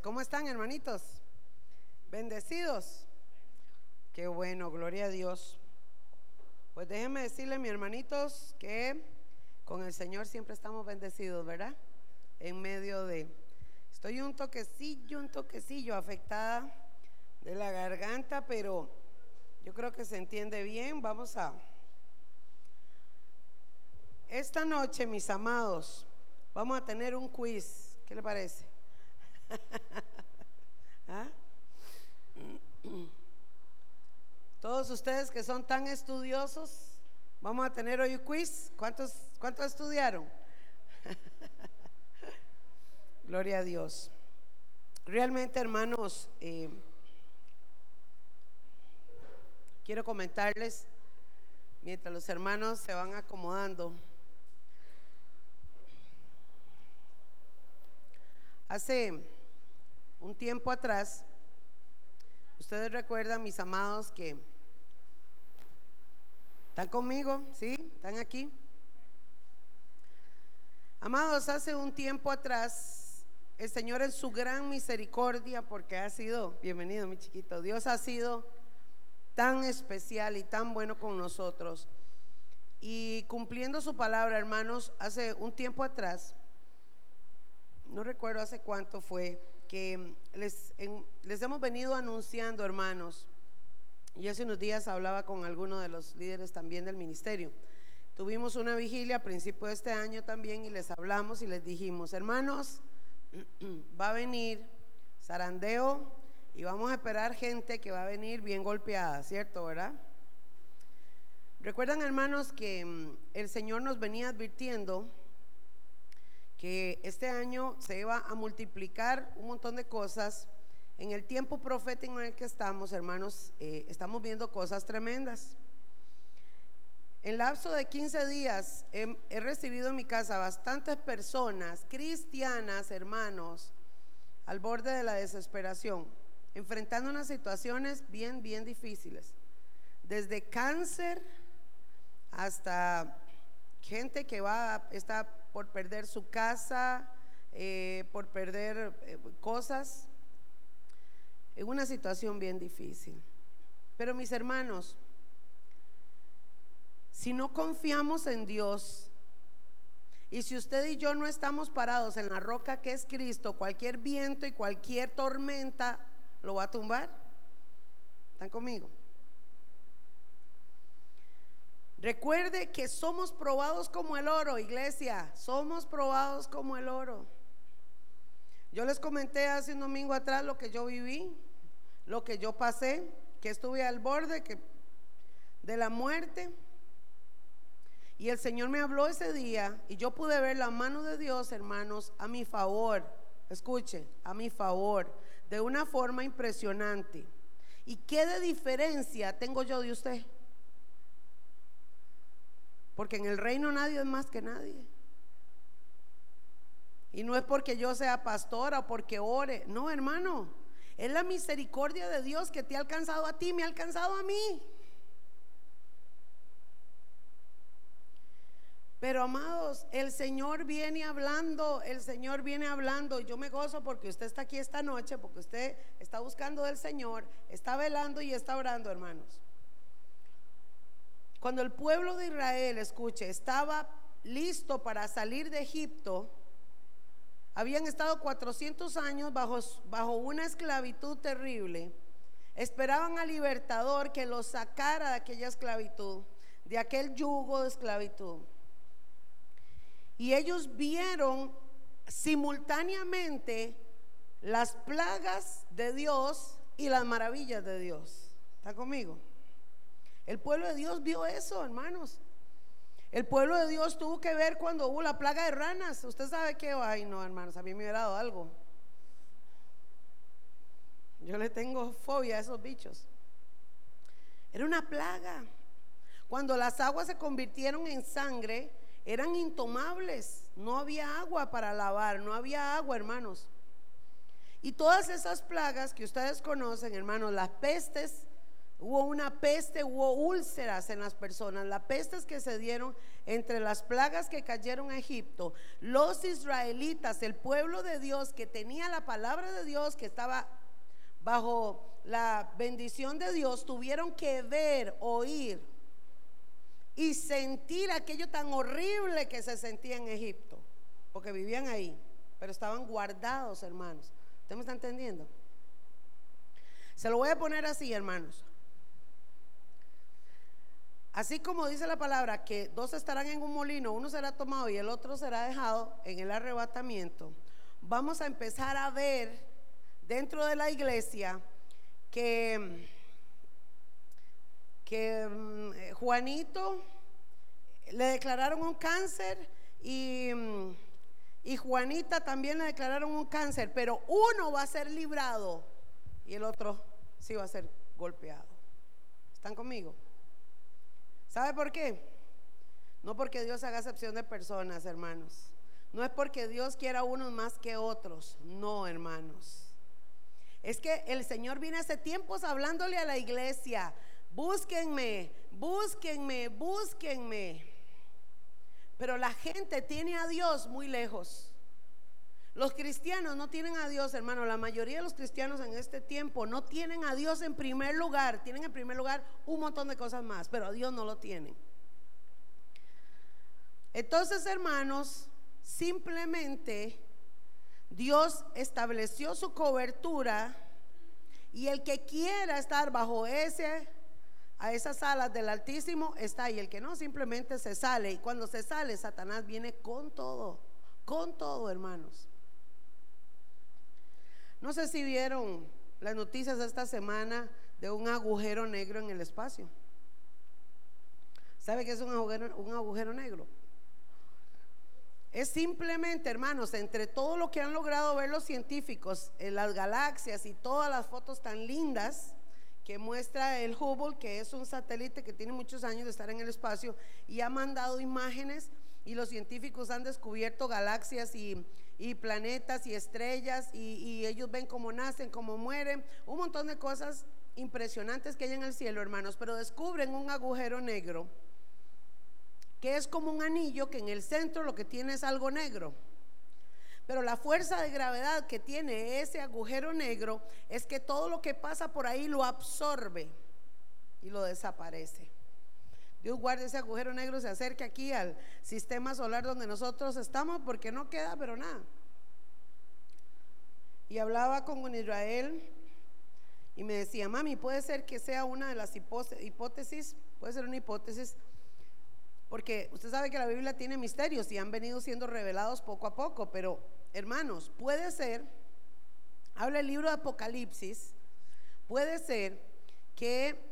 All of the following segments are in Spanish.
¿Cómo están, hermanitos? Bendecidos. Qué bueno, gloria a Dios. Pues déjenme decirle, mis hermanitos, que con el Señor siempre estamos bendecidos, ¿verdad? En medio de... Estoy un toquecillo, un toquecillo afectada de la garganta, pero yo creo que se entiende bien. Vamos a... Esta noche, mis amados, vamos a tener un quiz. ¿Qué le parece? ¿Ah? Todos ustedes que son tan estudiosos, vamos a tener hoy un quiz. ¿Cuántos, cuántos estudiaron? Gloria a Dios. Realmente, hermanos, eh, quiero comentarles, mientras los hermanos se van acomodando, hace un tiempo atrás, ustedes recuerdan, mis amados, que están conmigo, ¿sí? ¿Están aquí? Amados, hace un tiempo atrás, el Señor en su gran misericordia, porque ha sido, bienvenido mi chiquito, Dios ha sido tan especial y tan bueno con nosotros. Y cumpliendo su palabra, hermanos, hace un tiempo atrás, no recuerdo hace cuánto fue, que les, les hemos venido anunciando, hermanos, y hace unos días hablaba con alguno de los líderes también del ministerio. Tuvimos una vigilia a principio de este año también y les hablamos y les dijimos, hermanos, va a venir zarandeo y vamos a esperar gente que va a venir bien golpeada, ¿cierto? ¿Verdad? Recuerdan, hermanos, que mm, el Señor nos venía advirtiendo que este año se iba a multiplicar un montón de cosas. En el tiempo profético en el que estamos, hermanos, eh, estamos viendo cosas tremendas. En lapso de 15 días he, he, recibido en mi casa bastantes personas cristianas, hermanos, al borde de la desesperación, enfrentando unas situaciones bien, bien difíciles. Desde cáncer hasta gente que va, está por perder su casa, eh, por perder eh, cosas, en una situación bien difícil. Pero mis hermanos, si no confiamos en Dios, y si usted y yo no estamos parados en la roca que es Cristo, cualquier viento y cualquier tormenta lo va a tumbar. ¿Están conmigo? Recuerde que somos probados como el oro, iglesia. Somos probados como el oro. Yo les comenté hace un domingo atrás lo que yo viví, lo que yo pasé, que estuve al borde de la muerte. Y el Señor me habló ese día y yo pude ver la mano de Dios, hermanos, a mi favor. Escuche, a mi favor, de una forma impresionante. ¿Y qué de diferencia tengo yo de usted? Porque en el reino nadie es más que nadie. Y no es porque yo sea pastora o porque ore. No, hermano. Es la misericordia de Dios que te ha alcanzado a ti, me ha alcanzado a mí. Pero amados, el Señor viene hablando, el Señor viene hablando. Yo me gozo porque usted está aquí esta noche, porque usted está buscando del Señor, está velando y está orando, hermanos. Cuando el pueblo de Israel, escuche, estaba listo para salir de Egipto, habían estado 400 años bajo, bajo una esclavitud terrible. Esperaban al libertador que los sacara de aquella esclavitud, de aquel yugo de esclavitud. Y ellos vieron simultáneamente las plagas de Dios y las maravillas de Dios. ¿Está conmigo? El pueblo de Dios vio eso, hermanos. El pueblo de Dios tuvo que ver cuando hubo la plaga de ranas. Usted sabe que, ay no, hermanos, a mí me hubiera dado algo. Yo le tengo fobia a esos bichos. Era una plaga. Cuando las aguas se convirtieron en sangre, eran intomables. No había agua para lavar, no había agua, hermanos. Y todas esas plagas que ustedes conocen, hermanos, las pestes, Hubo una peste, hubo úlceras en las personas. Las pestes que se dieron entre las plagas que cayeron a Egipto. Los israelitas, el pueblo de Dios que tenía la palabra de Dios, que estaba bajo la bendición de Dios, tuvieron que ver, oír y sentir aquello tan horrible que se sentía en Egipto. Porque vivían ahí, pero estaban guardados, hermanos. ¿Usted me está entendiendo? Se lo voy a poner así, hermanos. Así como dice la palabra que dos estarán en un molino, uno será tomado y el otro será dejado en el arrebatamiento, vamos a empezar a ver dentro de la iglesia que, que mm, Juanito le declararon un cáncer y, mm, y Juanita también le declararon un cáncer, pero uno va a ser librado y el otro sí va a ser golpeado. ¿Están conmigo? ¿Sabe por qué? No porque Dios haga excepción de personas, hermanos. No es porque Dios quiera unos más que otros. No, hermanos. Es que el Señor viene hace tiempos hablándole a la iglesia. Búsquenme, búsquenme, búsquenme. Pero la gente tiene a Dios muy lejos. Los cristianos no tienen a Dios, hermano. La mayoría de los cristianos en este tiempo no tienen a Dios en primer lugar. Tienen en primer lugar un montón de cosas más, pero a Dios no lo tienen. Entonces, hermanos, simplemente Dios estableció su cobertura y el que quiera estar bajo ese a esas alas del Altísimo está ahí. El que no simplemente se sale y cuando se sale Satanás viene con todo, con todo, hermanos. No sé si vieron las noticias esta semana de un agujero negro en el espacio. ¿Sabe qué es un agujero, un agujero negro? Es simplemente, hermanos, entre todo lo que han logrado ver los científicos en las galaxias y todas las fotos tan lindas que muestra el Hubble, que es un satélite que tiene muchos años de estar en el espacio y ha mandado imágenes y los científicos han descubierto galaxias y, planetas y estrellas y, ellos ven cómo nacen, cómo mueren, un montón de cosas impresionantes que hay en el cielo, hermanos, pero descubren un agujero negro que es como un anillo que en el centro lo que tiene es algo negro. Pero la fuerza de gravedad que tiene ese agujero negro es que todo lo que pasa por ahí lo absorbe y lo desaparece. Dios guarde ese agujero negro, se acerque aquí al sistema solar donde nosotros estamos, porque no queda, pero nada. Y hablaba con Israel y me decía, mami, puede ser que sea una de las hipótesis, puede ser una hipótesis, porque usted sabe que la Biblia tiene misterios y han venido siendo revelados poco a poco, pero hermanos, puede ser, habla el libro de Apocalipsis, puede ser que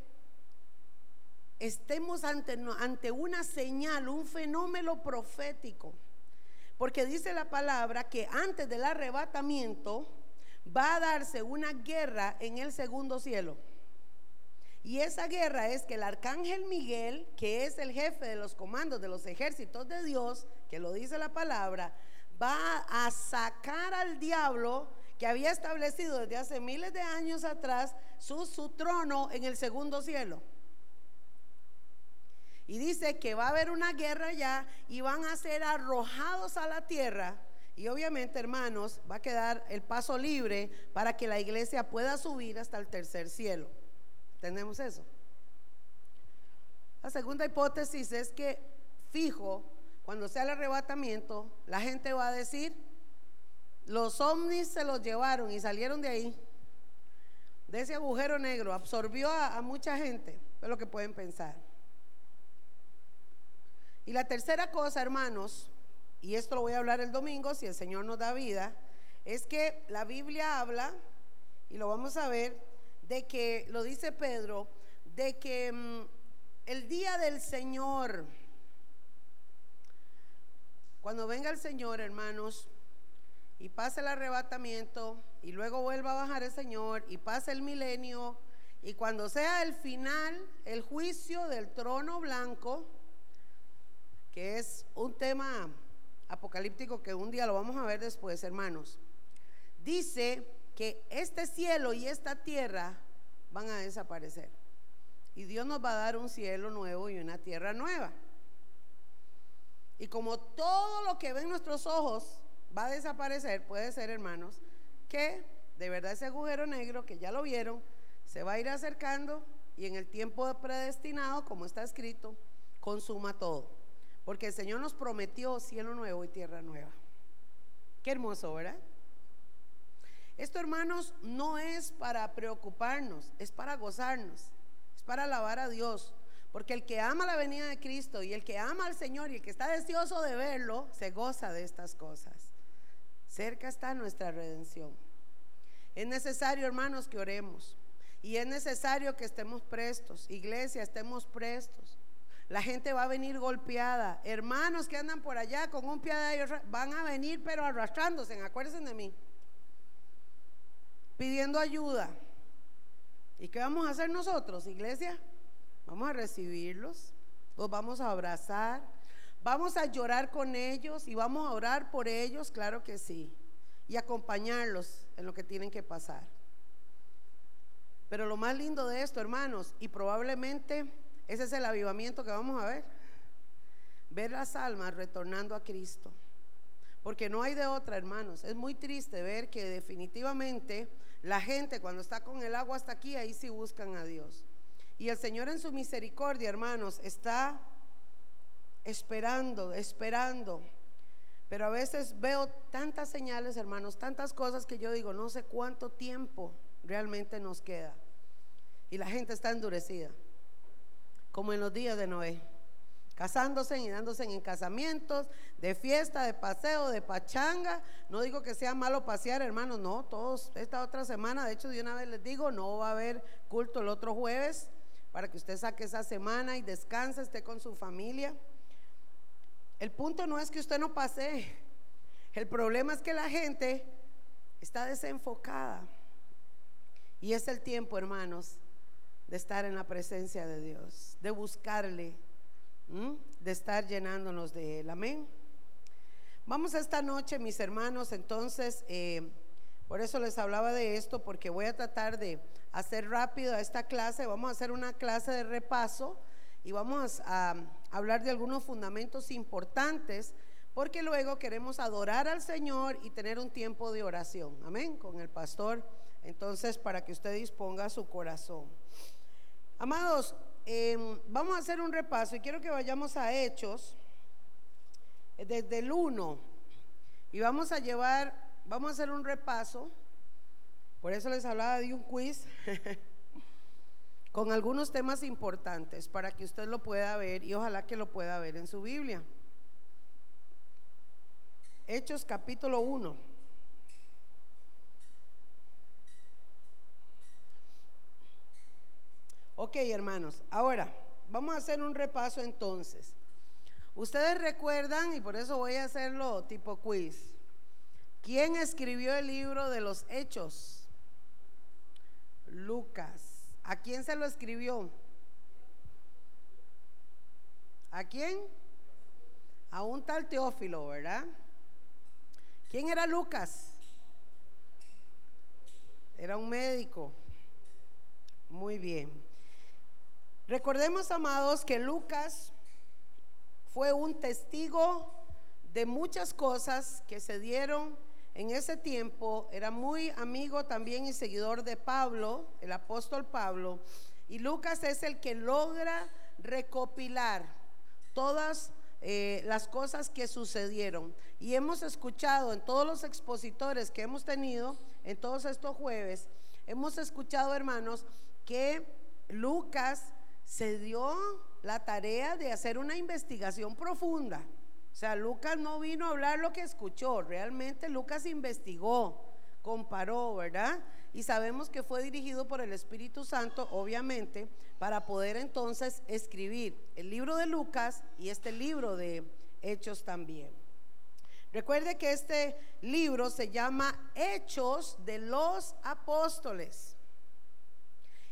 estemos ante, ante una señal, un fenómeno profético. Porque dice la palabra que antes del arrebatamiento va a darse una guerra en el segundo cielo. Y esa guerra es que el arcángel Miguel, que es el jefe de los comandos de los ejércitos de Dios, que lo dice la palabra, va a sacar al diablo que había establecido desde hace miles de años atrás su, su trono en el segundo cielo. Y dice que va a haber una guerra ya y van a ser arrojados a la tierra. Y obviamente, hermanos, va a quedar el paso libre para que la iglesia pueda subir hasta el tercer cielo. ¿Entendemos eso? La segunda hipótesis es que, fijo, cuando sea el arrebatamiento, la gente va a decir, los ovnis se los llevaron y salieron de ahí, de ese agujero negro, absorbió a, a mucha gente. Es lo que pueden pensar. Y la tercera cosa, hermanos, y esto lo voy a hablar el domingo, si el Señor nos da vida, es que la Biblia habla, y lo vamos a ver, de que, lo dice Pedro, de que mm, el día del Señor, cuando venga el Señor, hermanos, y pase el arrebatamiento, y luego vuelva a bajar el Señor, y pase el milenio, y cuando sea el final, el juicio del trono blanco, que es un tema apocalíptico que un día lo vamos a ver después, hermanos. Dice que este cielo y esta tierra van a desaparecer. Y Dios nos va a dar un cielo nuevo y una tierra nueva. Y como todo lo que ven nuestros ojos va a desaparecer, puede ser, hermanos, que de verdad ese agujero negro que ya lo vieron, se va a ir acercando y en el tiempo predestinado, como está escrito, consuma todo. Porque el Señor nos prometió cielo nuevo y tierra nueva. Qué hermoso, ¿verdad? Esto, hermanos, no es para preocuparnos, es para gozarnos, es para alabar a Dios. Porque el que ama la venida de Cristo y el que ama al Señor y el que está deseoso de verlo, se goza de estas cosas. Cerca está nuestra redención. Es necesario, hermanos, que oremos. Y es necesario que estemos prestos. Iglesia, estemos prestos. La gente va a venir golpeada. Hermanos que andan por allá con un pie de ellos van a venir, pero arrastrándose. Acuérdense de mí. Pidiendo ayuda. ¿Y qué vamos a hacer nosotros, iglesia? Vamos a recibirlos. Los vamos a abrazar. Vamos a llorar con ellos y vamos a orar por ellos, claro que sí. Y acompañarlos en lo que tienen que pasar. Pero lo más lindo de esto, hermanos, y probablemente ese es el avivamiento que vamos a ver. Ver las almas retornando a Cristo. Porque no hay de otra, hermanos. Es muy triste ver que definitivamente la gente cuando está con el agua hasta aquí, ahí sí buscan a Dios. Y el Señor en su misericordia, hermanos, está esperando, esperando. Pero a veces veo tantas señales, hermanos, tantas cosas que yo digo, no sé cuánto tiempo realmente nos queda. Y la gente está endurecida como en los días de Noé, casándose y dándose en casamientos, de fiesta, de paseo, de pachanga. No digo que sea malo pasear, hermanos, no, todos, esta otra semana, de hecho, de una vez les digo, no va a haber culto el otro jueves para que usted saque esa semana y descanse, esté con su familia. El punto no es que usted no pase, el problema es que la gente está desenfocada. Y es el tiempo, hermanos, de estar en la presencia de Dios, de buscarle, de estar llenándonos de Él. Amén. Vamos esta noche, mis hermanos, entonces, eh, por eso les hablaba de esto, porque voy a tratar de hacer rápido esta clase. Vamos a hacer una clase de repaso y vamos a hablar de algunos fundamentos importantes, porque luego queremos adorar al Señor y tener un tiempo de oración. Amén, con el pastor. Entonces, para que usted disponga su corazón. Amados, em, vamos a hacer un repaso y quiero que vayamos a Hechos eh, desde el 1 y vamos a llevar, vamos a hacer un repaso, por eso les hablaba de un quiz, con algunos temas importantes para que usted lo pueda ver y ojalá que lo pueda ver en su Biblia. Hechos capítulo 1. Ok, hermanos, ahora vamos a hacer un repaso entonces. Ustedes recuerdan, y por eso voy a hacerlo tipo quiz, ¿quién escribió el libro de los hechos? Lucas. ¿A quién se lo escribió? ¿A quién? A un tal Teófilo, ¿verdad? ¿Quién era Lucas? Era un médico. Muy bien. Recordemos, amados, que Lucas fue un testigo de muchas cosas que se dieron en ese tiempo. Era muy amigo también y seguidor de Pablo, el apóstol Pablo. Y Lucas es el que logra recopilar todas eh, las cosas que sucedieron. Y hemos escuchado en todos los expositores que hemos tenido, en todos estos jueves, hemos escuchado, hermanos, que Lucas se dio la tarea de hacer una investigación profunda. O sea, Lucas no vino a hablar lo que escuchó, realmente Lucas investigó, comparó, ¿verdad? Y sabemos que fue dirigido por el Espíritu Santo, obviamente, para poder entonces escribir el libro de Lucas y este libro de Hechos también. Recuerde que este libro se llama Hechos de los Apóstoles.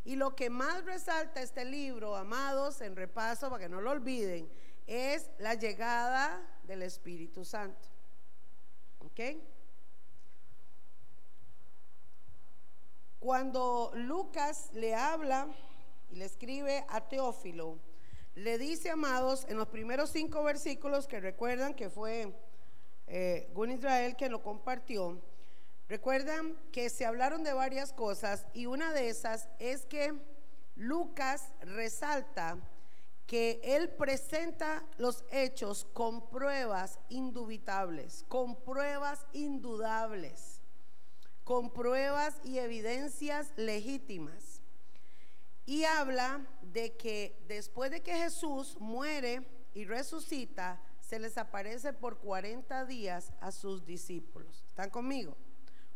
Y lo que más resalta este libro, amados, en repaso, para que no lo olviden, es la llegada del Espíritu Santo. ¿Ok? Cuando Lucas le habla y le escribe a Teófilo, le dice, amados, en los primeros cinco versículos que recuerdan que fue eh, Gun Israel quien lo compartió, recuerdan que se hablaron de varias cosas y una de esas es que Lucas resalta que él presenta los hechos con pruebas indubitables, con pruebas indudables, con pruebas y evidencias legítimas. Y habla de que después de que Jesús muere y resucita, se les aparece por 40 días a sus discípulos. ¿Están conmigo?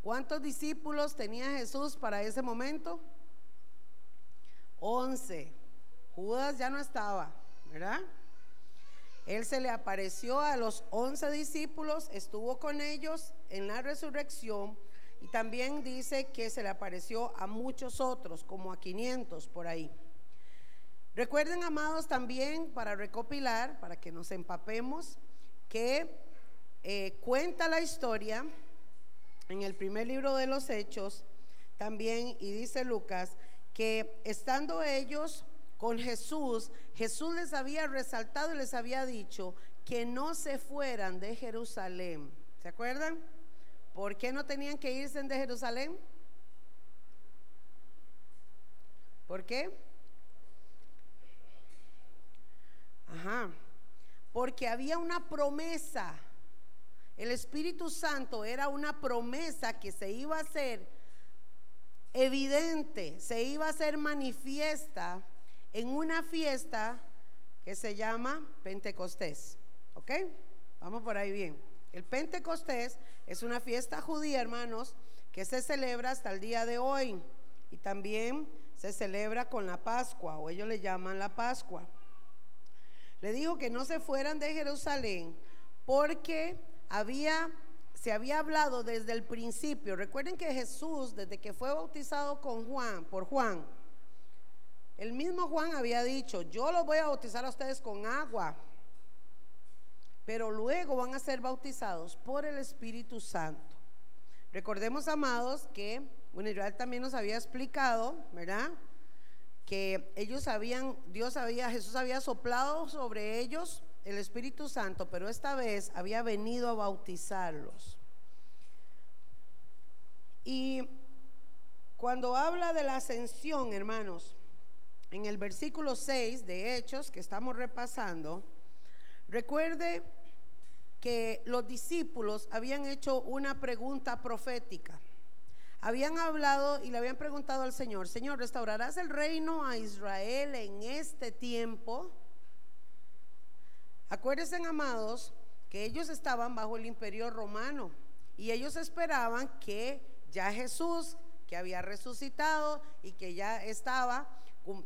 ¿Cuántos discípulos tenía Jesús para ese momento? 11. Judas ya no estaba, ¿verdad? Él se le apareció a los once discípulos, estuvo con ellos en la resurrección y también dice que se le apareció a muchos otros, como a 500 por ahí. Recuerden, amados, también para recopilar, para que nos empapemos, que eh, cuenta la historia en el primer libro de los Hechos, también, y dice Lucas, que estando ellos con Jesús, Jesús les había resaltado y les había dicho que no se fueran de Jerusalén. ¿Se acuerdan? ¿Por qué no tenían que irse de Jerusalén? ¿Por qué? Ajá. Porque había una promesa. El Espíritu Santo era una promesa que se iba a hacer evidente, se iba a hacer manifiesta en una fiesta que se llama Pentecostés. ¿Ok? Vamos por ahí bien. El Pentecostés es una fiesta judía, hermanos, que se celebra hasta el día de hoy. Y también se celebra con la Pascua, o ellos le llaman la Pascua. Le dijo que no se fueran de Jerusalén porque había, se había hablado desde el principio. Recuerden que Jesús, desde que fue bautizado con Juan, por Juan, el mismo Juan había dicho, yo los voy a bautizar a ustedes con agua, pero luego van a ser bautizados por el Espíritu Santo. Recordemos, amados, que bueno, Israel también nos había explicado, ¿verdad? Que ellos habían, Dios había, Jesús había soplado sobre ellos el Espíritu Santo, pero esta vez había venido a bautizarlos. Y cuando habla de la ascensión, hermanos, en el versículo 6 de Hechos que estamos repasando, recuerde que los discípulos habían hecho una pregunta profética. Habían hablado y le habían preguntado al Señor, Señor, ¿restaurarás el reino a Israel en este tiempo? Acuérdense, amados, que ellos estaban bajo el imperio romano y ellos esperaban que ya Jesús, que había resucitado y que ya estaba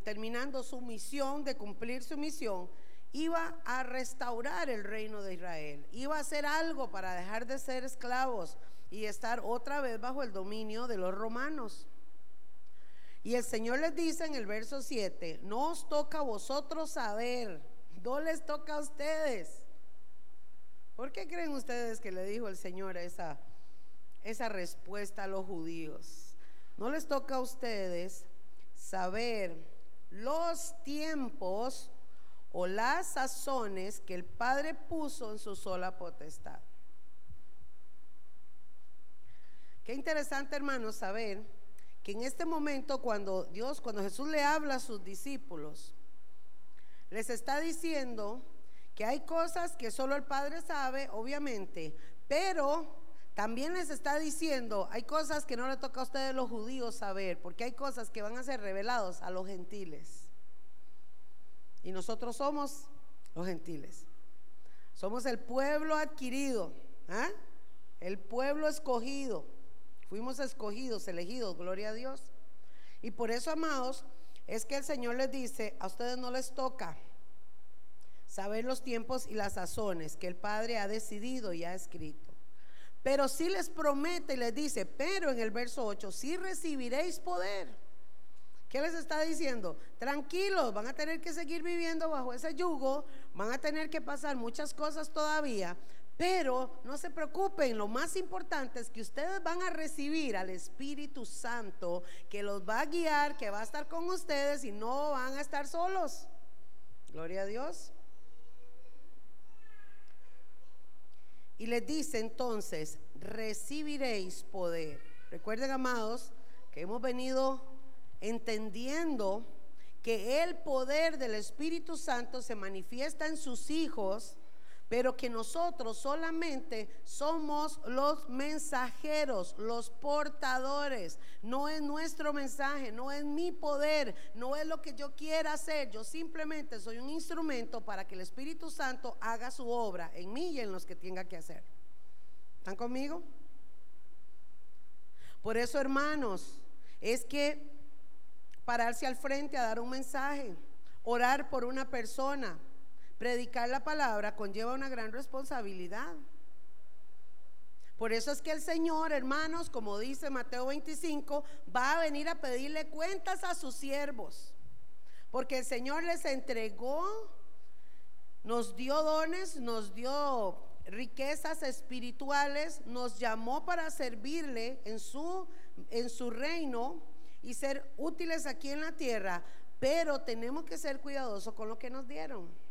terminando su misión, de cumplir su misión, iba a restaurar el reino de Israel, iba a hacer algo para dejar de ser esclavos y estar otra vez bajo el dominio de los romanos. Y el Señor les dice en el verso 7, no os toca a vosotros saber, no les toca a ustedes. ¿Por qué creen ustedes que le dijo el Señor esa, esa respuesta a los judíos? No les toca a ustedes saber los tiempos o las sazones que el Padre puso en su sola potestad. Qué interesante, hermanos, saber que en este momento cuando Dios, cuando Jesús le habla a sus discípulos, les está diciendo que hay cosas que solo el Padre sabe, obviamente, pero también les está diciendo, hay cosas que no le toca a ustedes los judíos saber, porque hay cosas que van a ser revelados a los gentiles. Y nosotros somos los gentiles. Somos el pueblo adquirido, ¿ah? el pueblo escogido. Fuimos escogidos, elegidos, gloria a Dios. Y por eso, amados, es que el Señor les dice, a ustedes no les toca saber los tiempos y las sazones que el Padre ha decidido y ha escrito. Pero sí les promete y les dice, pero en el verso 8, sí recibiréis poder. ¿Qué les está diciendo? Tranquilos, van a tener que seguir viviendo bajo ese yugo, van a tener que pasar muchas cosas todavía, Pero no se preocupen, lo más importante es que ustedes van a recibir al Espíritu Santo que los va a guiar, que va a estar con ustedes y no van a estar solos. Gloria a Dios. Y les dice entonces, recibiréis poder. Recuerden, amados, que hemos venido entendiendo que el poder del Espíritu Santo se manifiesta en sus hijos pero que nosotros solamente somos los mensajeros, los portadores. No es nuestro mensaje, no es mi poder, no es lo que yo quiera hacer. Yo simplemente soy un instrumento para que el Espíritu Santo haga su obra en mí y en los que tenga que hacer. ¿Están conmigo? Por eso, hermanos, es que pararse al frente a dar un mensaje, orar por una persona, Predicar la palabra conlleva una gran responsabilidad. Por eso es que el Señor, hermanos, como dice Mateo 25, va a venir a pedirle cuentas a sus siervos. Porque el Señor les entregó, nos dio dones, nos dio riquezas espirituales, nos llamó para servirle en su, en su reino y ser útiles aquí en la tierra. Pero tenemos que ser cuidadosos con lo que nos dieron.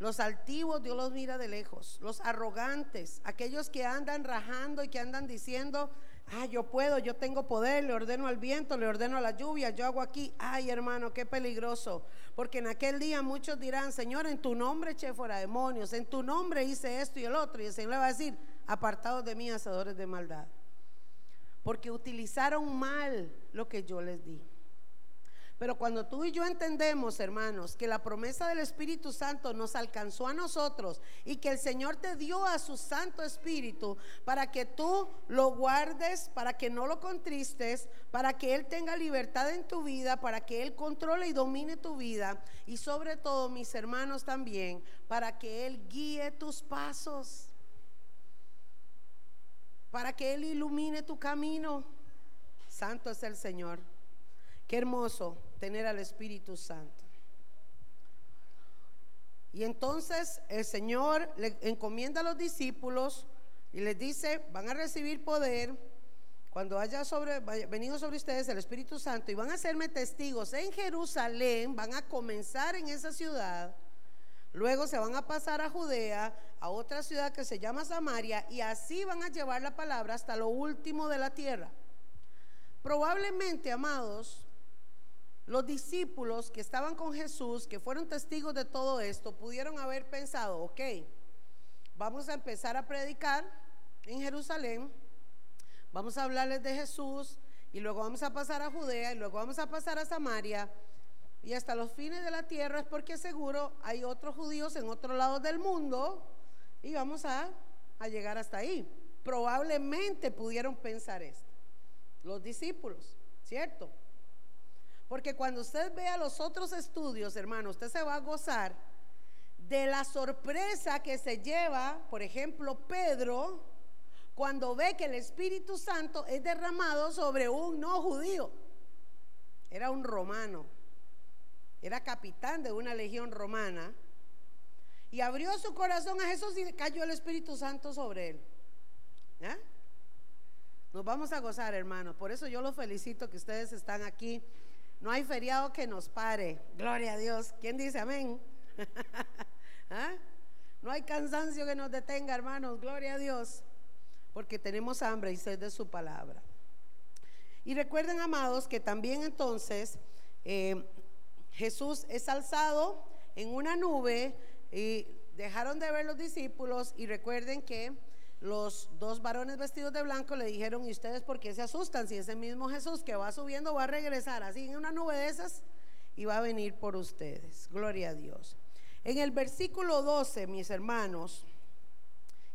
Los altivos Dios los mira de lejos. Los arrogantes, aquellos que andan rajando y que andan diciendo, ah, yo puedo, yo tengo poder, le ordeno al viento, le ordeno a la lluvia, yo hago aquí. Ay, hermano, qué peligroso. Porque en aquel día muchos dirán, Señor, en tu nombre eché fuera demonios, en tu nombre hice esto y el otro. Y el Señor le va a decir, apartados de mí, hacedores de maldad. Porque utilizaron mal lo que yo les di. Pero cuando tú y yo entendemos, hermanos, que la promesa del Espíritu Santo nos alcanzó a nosotros y que el Señor te dio a su Santo Espíritu para que tú lo guardes, para que no lo contristes, para que Él tenga libertad en tu vida, para que Él controle y domine tu vida y sobre todo, mis hermanos también, para que Él guíe tus pasos, para que Él ilumine tu camino. Santo es el Señor. Qué hermoso tener al Espíritu Santo. Y entonces el Señor le encomienda a los discípulos y les dice, van a recibir poder cuando haya venido sobre ustedes el Espíritu Santo y van a hacerme testigos en Jerusalén, van a comenzar en esa ciudad, luego se van a pasar a Judea, a otra ciudad que se llama Samaria, y así van a llevar la palabra hasta lo último de la tierra. Probablemente, amados, los discípulos que estaban con Jesús, que fueron testigos de todo esto, pudieron haber pensado, ok, vamos a empezar a predicar en Jerusalén, vamos a hablarles de Jesús y luego vamos a pasar a Judea y luego vamos a pasar a Samaria y hasta los fines de la tierra es porque seguro hay otros judíos en otros lados del mundo y vamos a, a llegar hasta ahí. Probablemente pudieron pensar esto, los discípulos, ¿cierto? Porque cuando usted vea los otros estudios, hermano, usted se va a gozar de la sorpresa que se lleva, por ejemplo, Pedro, cuando ve que el Espíritu Santo es derramado sobre un no judío. Era un romano, era capitán de una legión romana, y abrió su corazón a Jesús y cayó el Espíritu Santo sobre él. Nos vamos a gozar, hermanos. Por eso yo los felicito que ustedes están aquí no hay feriado que nos pare. Gloria a Dios. ¿Quién dice amén? ¿Ah? No hay cansancio que nos detenga, hermanos. Gloria a Dios. Porque tenemos hambre y sed de su palabra. Y recuerden, amados, que también entonces eh, Jesús es alzado en una nube y dejaron de ver los discípulos y recuerden que los dos varones vestidos de blanco le dijeron, ¿y ustedes por qué se asustan? Si ese mismo Jesús que va subiendo va a regresar así en una nube de esas y va a venir por ustedes. Gloria a Dios. En el versículo 12, mis hermanos,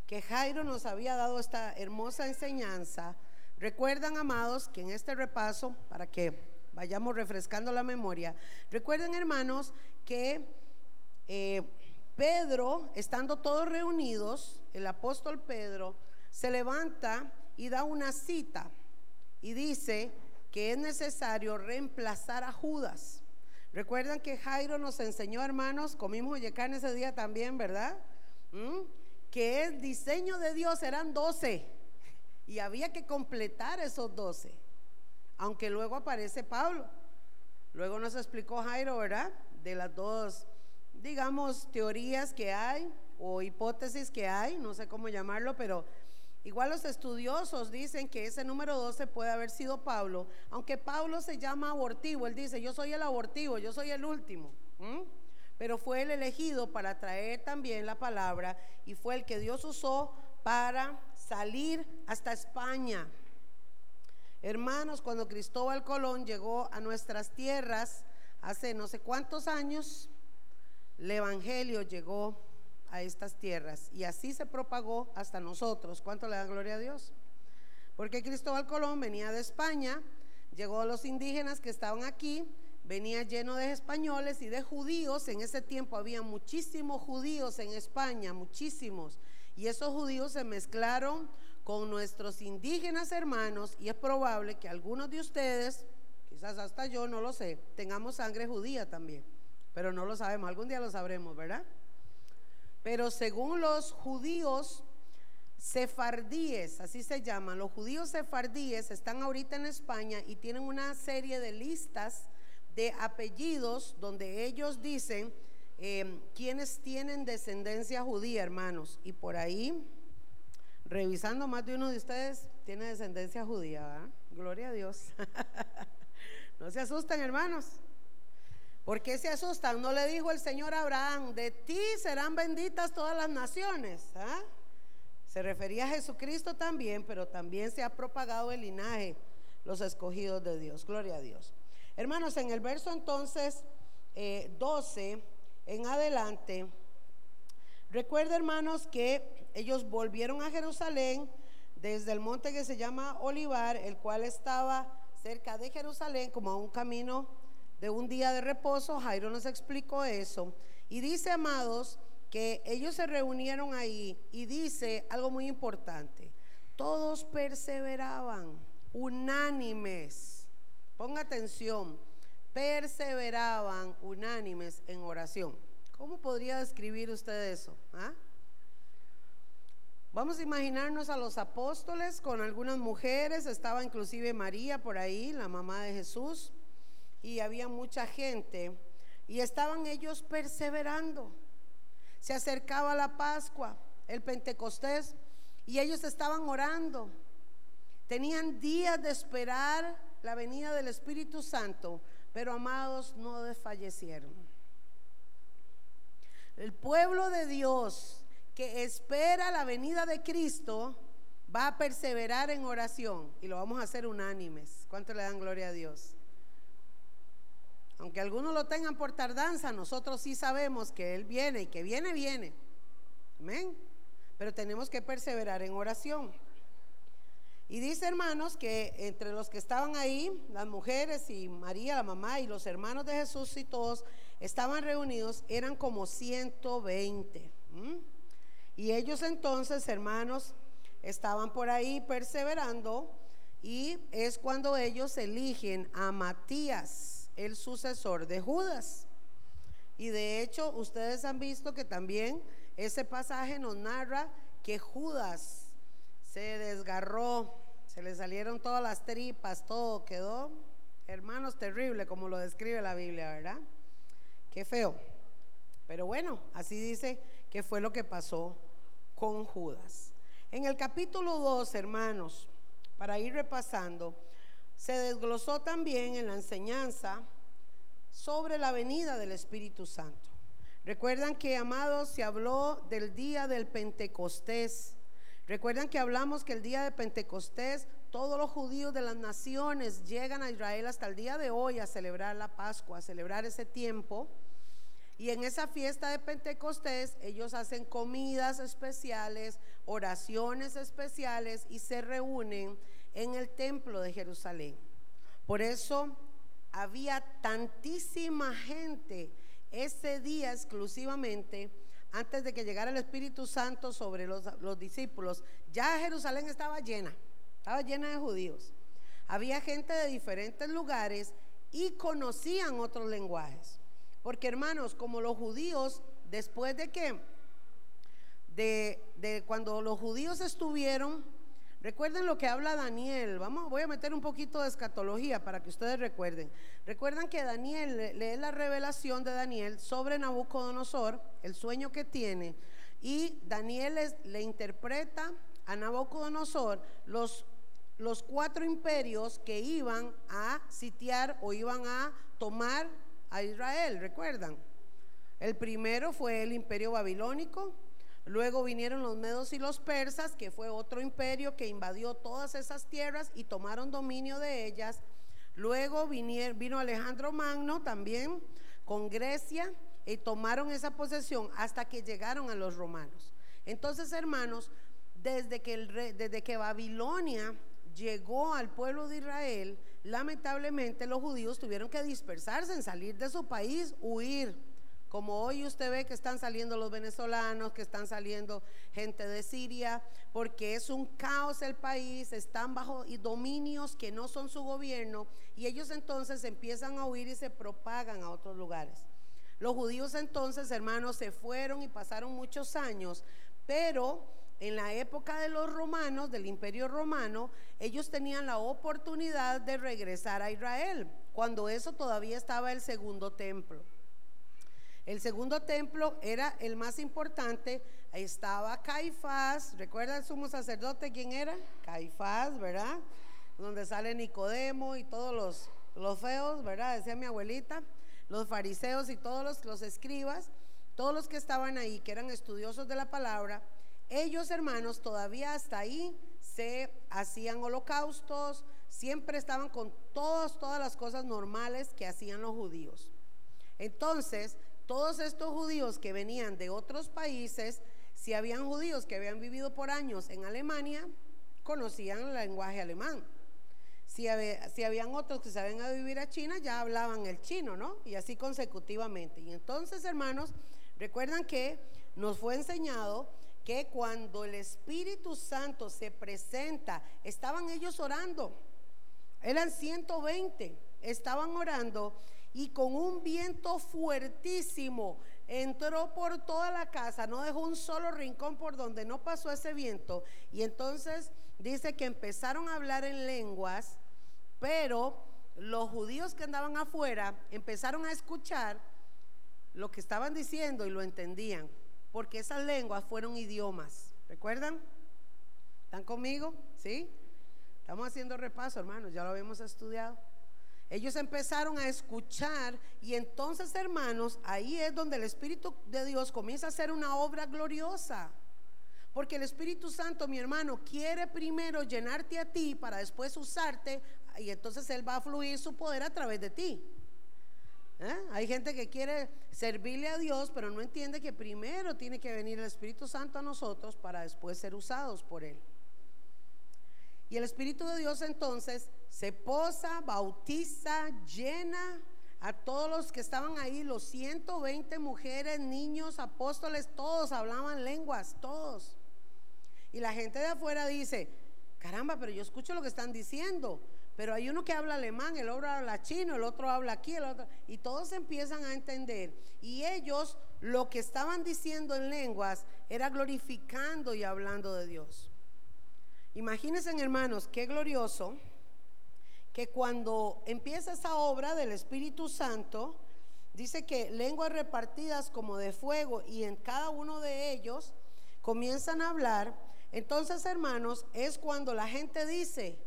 que Jairo nos había dado esta hermosa enseñanza, recuerdan, amados, que en este repaso, para que vayamos refrescando la memoria, recuerden, hermanos, que... Eh, Pedro, estando todos reunidos, el apóstol Pedro, se levanta y da una cita y dice que es necesario reemplazar a Judas. Recuerdan que Jairo nos enseñó, hermanos, comimos carne ese día también, ¿verdad? que el diseño de Dios eran doce y había que completar esos doce, aunque luego aparece Pablo. Luego nos explicó Jairo, ¿verdad? De las dos, digamos, teorías que hay o hipótesis que hay, no sé cómo llamarlo, pero igual los estudiosos dicen que ese número 12 puede haber sido Pablo, aunque Pablo se llama abortivo, él dice, yo soy el abortivo, yo soy el último, pero fue el elegido para traer también la palabra y fue el que Dios usó para salir hasta España. Hermanos, cuando Cristóbal Colón llegó a nuestras tierras hace no sé cuántos años, el Evangelio llegó a estas tierras y así se propagó hasta nosotros. ¿Cuánto le da gloria a Dios? Porque Cristóbal Colón venía de España, llegó a los indígenas que estaban aquí, venía lleno de españoles y de judíos. En ese tiempo había muchísimos judíos en España, muchísimos. Y esos judíos se mezclaron con nuestros indígenas hermanos y es probable que algunos de ustedes, quizás hasta yo, no lo sé, tengamos sangre judía también. Pero no lo sabemos, algún día lo sabremos, ¿verdad? Pero según los judíos sefardíes, así se llaman, los judíos sefardíes están ahorita en España y tienen una serie de listas de apellidos donde ellos dicen eh, quienes tienen descendencia judía, hermanos. Y por ahí, revisando más de uno de ustedes, tiene descendencia judía, ¿verdad? Gloria a Dios. no se asusten, hermanos. ¿Por qué se asustan? No le dijo el Señor a Abraham, de ti serán benditas todas las naciones. ¿ah? Se refería a Jesucristo también, pero también se ha propagado el linaje, los escogidos de Dios. Gloria a Dios. Hermanos, en el verso entonces 12 eh, en adelante, recuerda hermanos que ellos volvieron a Jerusalén desde el monte que se llama Olivar, el cual estaba cerca de Jerusalén como a un camino de un día de reposo. Jairo nos explicó eso. Y dice, amados, que ellos se reunieron ahí y dice algo muy importante. Todos perseveraban, unánimes. Ponga atención, perseveraban unánimes en oración. ¿Cómo podría describir usted eso? ¿Ah? Vamos a imaginarnos a los apóstoles con algunas mujeres, estaba inclusive María por ahí, la mamá de Jesús y había mucha gente y estaban ellos perseverando. Se acercaba la Pascua, el Pentecostés, y ellos estaban orando. Tenían días de esperar la venida del Espíritu Santo, pero amados no desfallecieron. El pueblo de Dios que espera la venida de Cristo va a perseverar en oración y lo vamos a hacer unánimes. ¿Cuánto le dan gloria a Dios? Aunque algunos lo tengan por tardanza, nosotros sí sabemos que Él viene y que viene, viene. Amén. Pero tenemos que perseverar en oración. Y dice, hermanos, que entre los que estaban ahí, las mujeres y María, la mamá, y los hermanos de Jesús y todos estaban reunidos, eran como 120. Y ellos entonces, hermanos, estaban por ahí perseverando y es cuando ellos eligen a Matías el sucesor de Judas. Y de hecho, ustedes han visto que también ese pasaje nos narra que Judas se desgarró, se le salieron todas las tripas, todo quedó, hermanos, terrible como lo describe la Biblia, ¿verdad? Qué feo. Pero bueno, así dice que fue lo que pasó con Judas. En el capítulo 2, hermanos, para ir repasando, se desglosó también en la enseñanza sobre la venida del Espíritu Santo. Recuerdan que, amados, se habló del día del Pentecostés. Recuerdan que hablamos que el día de Pentecostés todos los judíos de las naciones llegan a Israel hasta el día de hoy a celebrar la Pascua, a celebrar ese tiempo. Y en esa fiesta de Pentecostés ellos hacen comidas especiales, oraciones especiales y se reúnen en el templo de Jerusalén. Por eso había tantísima gente ese día exclusivamente, antes de que llegara el Espíritu Santo sobre los, discípulos, ya Jerusalén estaba llena, estaba llena de judíos. Había gente de diferentes lugares y conocían otros lenguajes. Porque hermanos, como los judíos, después de que de, de cuando los judíos estuvieron Recuerden lo que habla Daniel. Vamos, voy a meter un poquito de escatología para que ustedes recuerden. Recuerdan que Daniel lee la revelación de Daniel sobre Nabucodonosor, el sueño que tiene, y Daniel le interpreta a Nabucodonosor los, los cuatro imperios que iban a sitiar o iban a tomar a Israel. ¿Recuerdan? El primero fue el imperio babilónico, Luego vinieron los medos y los persas, que fue otro imperio que invadió todas esas tierras y tomaron dominio de ellas. Luego vino Alejandro Magno también con Grecia y tomaron esa posesión hasta que llegaron a los romanos. Entonces, hermanos, desde que, el desde que Babilonia llegó al pueblo de Israel, lamentablemente los judíos tuvieron que dispersarse en salir de su país, huir. Como hoy usted ve que están saliendo los venezolanos, que están saliendo gente de Siria, porque es un caos el país, están bajo dominios que no son su gobierno y ellos entonces empiezan a huir y se propagan a otros lugares. Los judíos entonces, hermanos, se fueron y pasaron muchos años, pero en la época de los romanos, del imperio romano, ellos tenían la oportunidad de regresar a Israel, cuando eso todavía estaba el segundo templo. El segundo templo era el más importante. Estaba Caifás. ¿Recuerda el sumo sacerdote quién era? Caifás, ¿verdad? Donde sale Nicodemo y todos los, los feos, ¿verdad? Decía mi abuelita. Los fariseos y todos los, los escribas. Todos los que estaban ahí, que eran estudiosos de la palabra. Ellos, hermanos, todavía hasta ahí se hacían holocaustos. Siempre estaban con todas, todas las cosas normales que hacían los judíos. Entonces, todos estos judíos que venían de otros países, si habían judíos que habían vivido por años en Alemania, conocían el lenguaje alemán. Si, si habían otros que sabían a vivir a China, ya hablaban el chino, ¿no? Y así consecutivamente. Y entonces, hermanos, recuerdan que nos fue enseñado que cuando el Espíritu Santo se presenta, estaban ellos orando. Eran 120, estaban orando y con un viento fuertísimo entró por toda la casa, no dejó un solo rincón por donde no pasó ese viento. Y entonces dice que empezaron a hablar en lenguas, pero los judíos que andaban afuera empezaron a escuchar lo que estaban diciendo y lo entendían, porque esas lenguas fueron idiomas. ¿Recuerdan? ¿Están conmigo? ¿Sí? Estamos haciendo repaso, hermanos, ya lo habíamos estudiado. Ellos empezaron a escuchar y entonces, hermanos, ahí es donde el Espíritu de Dios comienza a hacer una obra gloriosa. Porque el Espíritu Santo, mi hermano, quiere primero llenarte a ti para después usarte y entonces Él va a fluir su poder a través de ti. ¿Eh? Hay gente que quiere servirle a Dios, pero no entiende que primero tiene que venir el Espíritu Santo a nosotros para después ser usados por Él. Y el Espíritu de Dios entonces se posa, bautiza, llena a todos los que estaban ahí, los 120 mujeres, niños, apóstoles, todos hablaban lenguas, todos. Y la gente de afuera dice, caramba, pero yo escucho lo que están diciendo, pero hay uno que habla alemán, el otro habla chino, el otro habla aquí, el otro, y todos empiezan a entender. Y ellos lo que estaban diciendo en lenguas era glorificando y hablando de Dios. Imagínense, hermanos, qué glorioso que cuando empieza esa obra del Espíritu Santo, dice que lenguas repartidas como de fuego y en cada uno de ellos comienzan a hablar. Entonces, hermanos, es cuando la gente dice,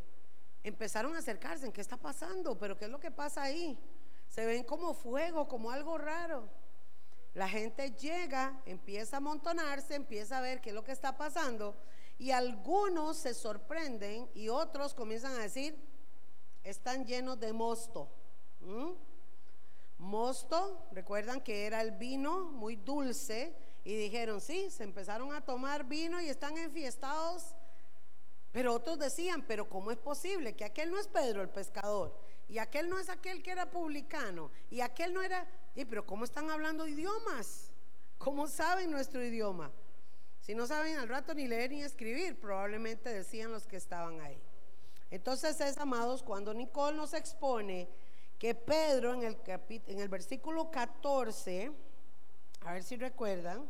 empezaron a acercarse, ¿qué está pasando? ¿Pero qué es lo que pasa ahí? Se ven como fuego, como algo raro. La gente llega, empieza a amontonarse, empieza a ver qué es lo que está pasando y algunos se sorprenden y otros comienzan a decir, están llenos de mosto. Mosto, recuerdan que era el vino muy dulce y dijeron, sí, se empezaron a tomar vino y están enfiestados. Pero otros decían, pero ¿cómo es posible que aquel no es Pedro el pescador? Y aquel no es aquel que era publicano. Y aquel no era... y pero ¿cómo están hablando idiomas? ¿Cómo saben nuestro idioma? Si no saben al rato ni leer ni escribir, probablemente decían los que estaban ahí. Entonces es, amados, cuando Nicole nos expone que Pedro en el, en el versículo 14, a ver si recuerdan,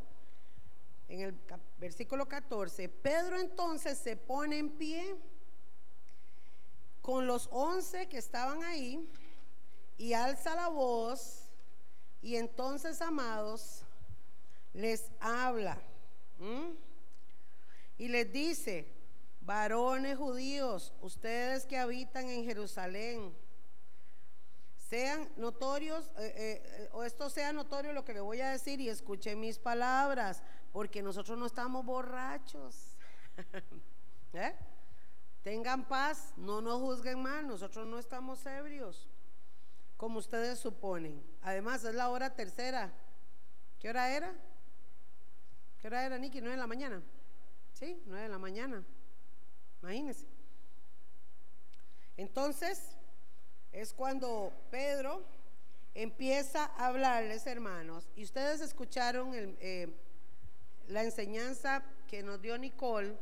en el versículo 14, Pedro entonces se pone en pie con los once que estaban ahí y alza la voz y entonces, amados, les habla y les dice, varones judíos, ustedes que habitan en Jerusalén, sean notorios, eh, eh, o esto sea notorio lo que le voy a decir y escuchen mis palabras, porque nosotros no estamos borrachos. ¿Eh? Tengan paz, no nos juzguen mal, nosotros no estamos ebrios, como ustedes suponen. Además, es la hora tercera. ¿Qué hora era? ¿Qué hora era, Niki? ¿Nueve de la mañana? Sí, nueve de la mañana. Imagínense. Entonces, es cuando Pedro empieza a hablarles, hermanos, y ustedes escucharon eh, la enseñanza que nos dio Nicole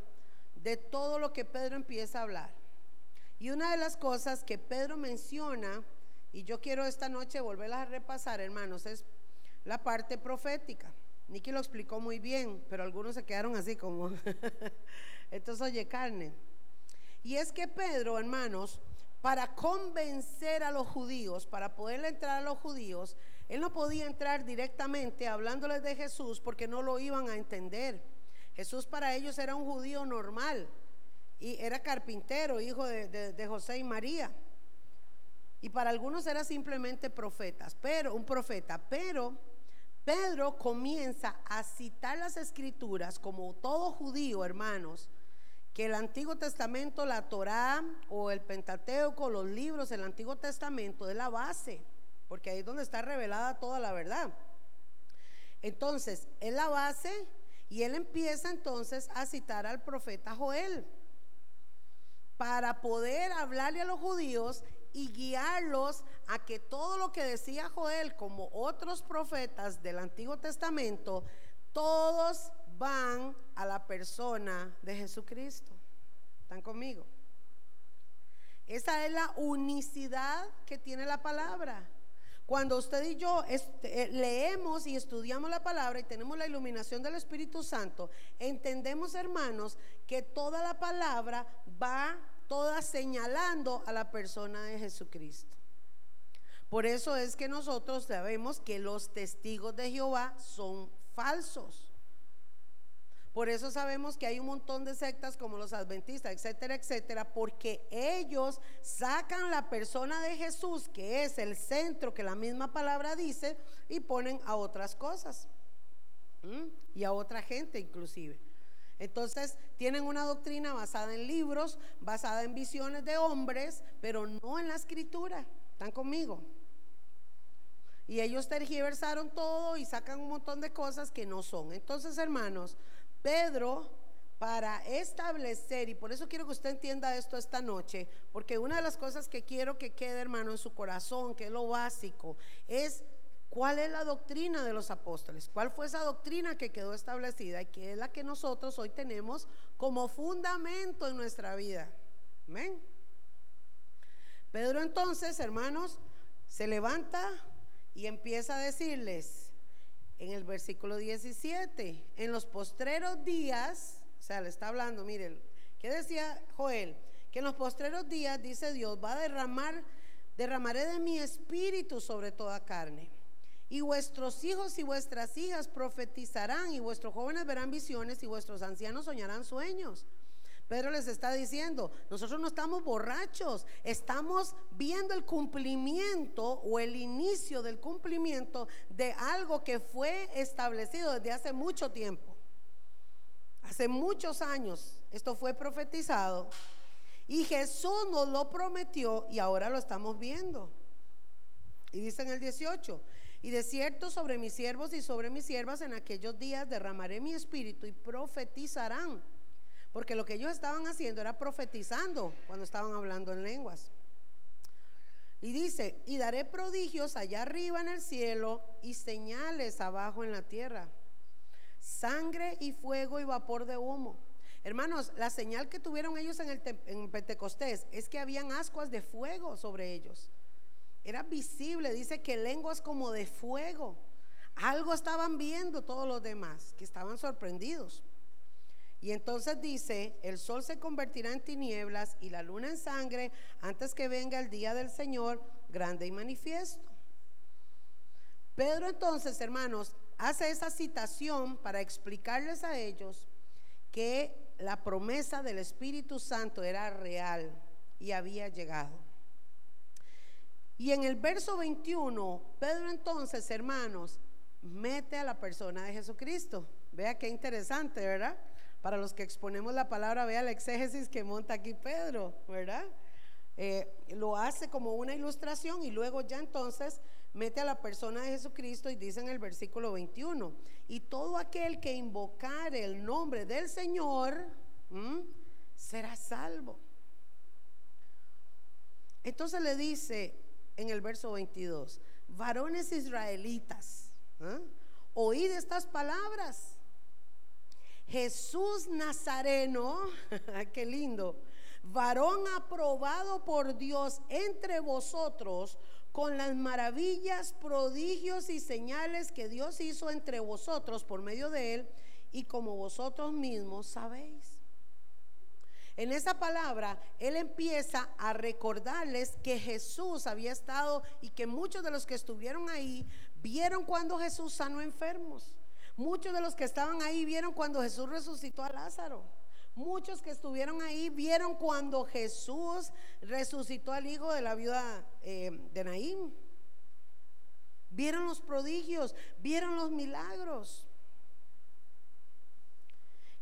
de todo lo que Pedro empieza a hablar. Y una de las cosas que Pedro menciona, y yo quiero esta noche volverlas a repasar, hermanos, es la parte profética. Nicky lo explicó muy bien, pero algunos se quedaron así como, entonces oye carne. Y es que Pedro, hermanos, para convencer a los judíos, para poder entrar a los judíos, él no podía entrar directamente hablándoles de Jesús porque no lo iban a entender. Jesús para ellos era un judío normal y era carpintero, hijo de, José y María. Y para algunos era simplemente profetas, pero un profeta, pero Pedro comienza a citar las escrituras como todo judío, hermanos, que el Antiguo Testamento, la Torá o el Pentateuco, los libros del Antiguo Testamento es la base, porque ahí es donde está revelada toda la verdad. Entonces, es la base y él empieza entonces a citar al profeta Joel para poder hablarle a los judíos y guiarlos a que todo lo que decía Joel, como otros profetas del Antiguo Testamento, todos van a la persona de Jesucristo. ¿Están conmigo? Esa es la unicidad que tiene la palabra. Cuando usted y yo eh, leemos y estudiamos la palabra y tenemos la iluminación del Espíritu Santo, entendemos, hermanos, que toda la palabra va toda señalando a la persona de Jesucristo. Por eso es que nosotros sabemos que los testigos de Jehová son falsos. Por eso sabemos que hay un montón de sectas como los adventistas, etcétera, etcétera, porque ellos sacan la persona de Jesús, que es el centro que la misma palabra dice, y ponen a otras cosas. Y a otra gente inclusive. Entonces tienen una doctrina basada en libros, basada en visiones de hombres, pero no en la escritura. ¿Están conmigo? Y ellos tergiversaron todo y sacan un montón de cosas que no son. Entonces, hermanos, Pedro, para establecer, y por eso quiero que usted entienda esto esta noche, porque una de las cosas que quiero que quede, hermano, en su corazón, que es lo básico, es cuál es la doctrina de los apóstoles, cuál fue esa doctrina que quedó establecida y que es la que nosotros hoy tenemos como fundamento en nuestra vida. Amén. Pedro entonces, hermanos, se levanta y empieza a decirles, en el versículo 17, en los postreros días, o sea, le está hablando, miren, ¿qué decía Joel? Que en los postreros días, dice Dios, va a derramar, derramaré de mi espíritu sobre toda carne. Y vuestros hijos y vuestras hijas profetizarán, y vuestros jóvenes verán visiones, y vuestros ancianos soñarán sueños. Pedro les está diciendo, nosotros no estamos borrachos, estamos viendo el cumplimiento o el inicio del cumplimiento de algo que fue establecido desde hace mucho tiempo. Hace muchos años esto fue profetizado y Jesús nos lo prometió y ahora lo estamos viendo. Y dice en el 18, y de cierto sobre mis siervos y sobre mis siervas en aquellos días derramaré mi espíritu y profetizarán. Porque lo que ellos estaban haciendo era profetizando cuando estaban hablando en lenguas. Y dice, y daré prodigios allá arriba en el cielo y señales abajo en la tierra. Sangre y fuego y vapor de humo. Hermanos, la señal que tuvieron ellos en, el en Pentecostés es que habían ascuas de fuego sobre ellos. Era visible, dice que lenguas como de fuego. Algo estaban viendo todos los demás, que estaban sorprendidos. Y entonces dice, el sol se convertirá en tinieblas y la luna en sangre antes que venga el día del Señor grande y manifiesto. Pedro entonces, hermanos, hace esa citación para explicarles a ellos que la promesa del Espíritu Santo era real y había llegado. Y en el verso 21, Pedro entonces, hermanos, mete a la persona de Jesucristo. Vea qué interesante, ¿verdad? Para los que exponemos la palabra, vea el exégesis que monta aquí Pedro, ¿verdad? Eh, lo hace como una ilustración y luego ya entonces mete a la persona de Jesucristo y dice en el versículo 21, y todo aquel que invocare el nombre del Señor será salvo. Entonces le dice en el verso 22, varones israelitas, oíd estas palabras. Jesús Nazareno, qué lindo, varón aprobado por Dios entre vosotros con las maravillas, prodigios y señales que Dios hizo entre vosotros por medio de él y como vosotros mismos sabéis. En esa palabra, Él empieza a recordarles que Jesús había estado y que muchos de los que estuvieron ahí vieron cuando Jesús sanó enfermos. Muchos de los que estaban ahí vieron cuando Jesús resucitó a Lázaro. Muchos que estuvieron ahí vieron cuando Jesús resucitó al hijo de la viuda eh, de Naín. Vieron los prodigios, vieron los milagros.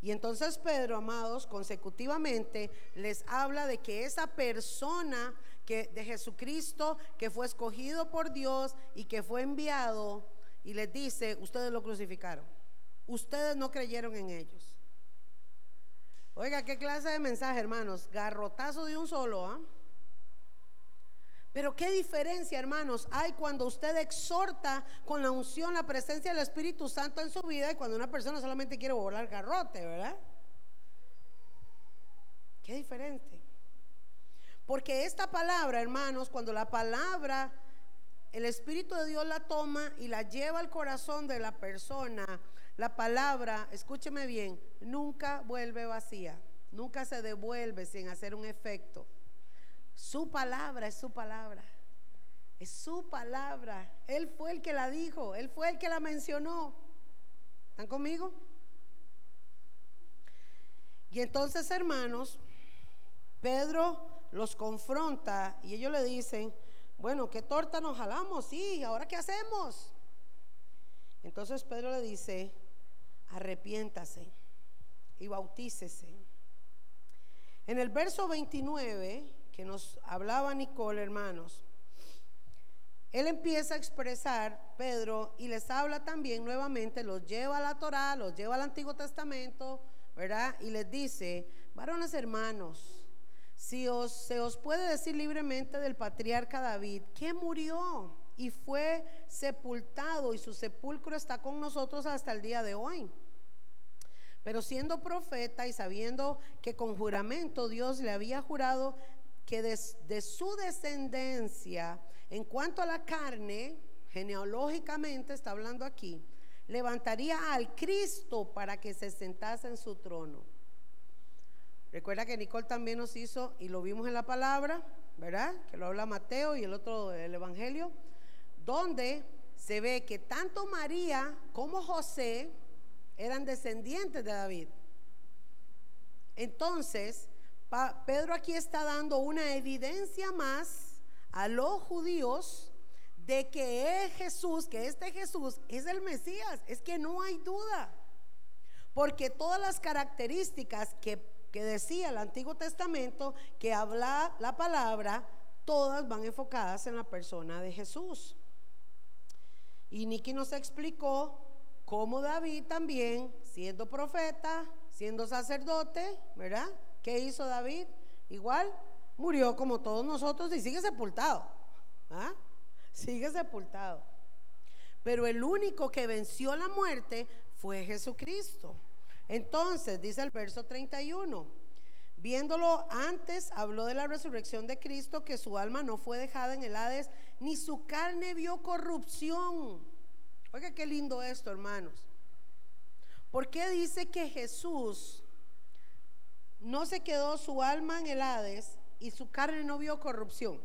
Y entonces Pedro, amados, consecutivamente les habla de que esa persona que de Jesucristo que fue escogido por Dios y que fue enviado y les dice, ustedes lo crucificaron. Ustedes no creyeron en ellos. Oiga, qué clase de mensaje, hermanos. Garrotazo de un solo, ¿ah? Pero qué diferencia, hermanos, hay cuando usted exhorta con la unción, la presencia del Espíritu Santo en su vida y cuando una persona solamente quiere volar garrote, ¿verdad? Qué diferente. Porque esta palabra, hermanos, cuando la palabra, el Espíritu de Dios la toma y la lleva al corazón de la persona, la palabra, escúcheme bien, nunca vuelve vacía, nunca se devuelve sin hacer un efecto. Su palabra es su palabra. Es su palabra. Él fue el que la dijo. Él fue el que la mencionó. ¿Están conmigo? Y entonces, hermanos, Pedro los confronta y ellos le dicen, bueno, ¿qué torta nos jalamos? Sí, ¿ahora qué hacemos? Entonces Pedro le dice, arrepiéntase y bautícese. En el verso 29 que nos hablaba Nicole, hermanos, él empieza a expresar, Pedro, y les habla también nuevamente, los lleva a la Torá, los lleva al Antiguo Testamento, ¿verdad? Y les dice, varones hermanos, si os, se os puede decir libremente del patriarca David, que murió y fue sepultado y su sepulcro está con nosotros hasta el día de hoy. Pero siendo profeta y sabiendo que con juramento Dios le había jurado que de, su descendencia, en cuanto a la carne, genealógicamente está hablando aquí, levantaría al Cristo para que se sentase en su trono. Recuerda que Nicole también nos hizo, y lo vimos en la palabra, ¿verdad? Que lo habla Mateo y el otro el Evangelio, donde se ve que tanto María como José eran descendientes de David. Entonces, Pedro aquí está dando una evidencia más a los judíos de que es Jesús, que este Jesús es el Mesías. Es que no hay duda. Porque todas las características que, decía el Antiguo Testamento, que habla la palabra, todas van enfocadas en la persona de Jesús. Y Niki nos explicó cómo David también, siendo profeta, siendo sacerdote, ¿verdad? ¿Qué hizo David? Igual murió como todos nosotros y sigue sepultado. ¿ah? Sigue sepultado. Pero el único que venció la muerte fue Jesucristo. Entonces, dice el verso 31, viéndolo antes, habló de la resurrección de Cristo, que su alma no fue dejada en el Hades, ni su carne vio corrupción. Oiga, qué lindo esto, hermanos. ¿Por qué dice que Jesús no se quedó su alma en el Hades y su carne no vio corrupción?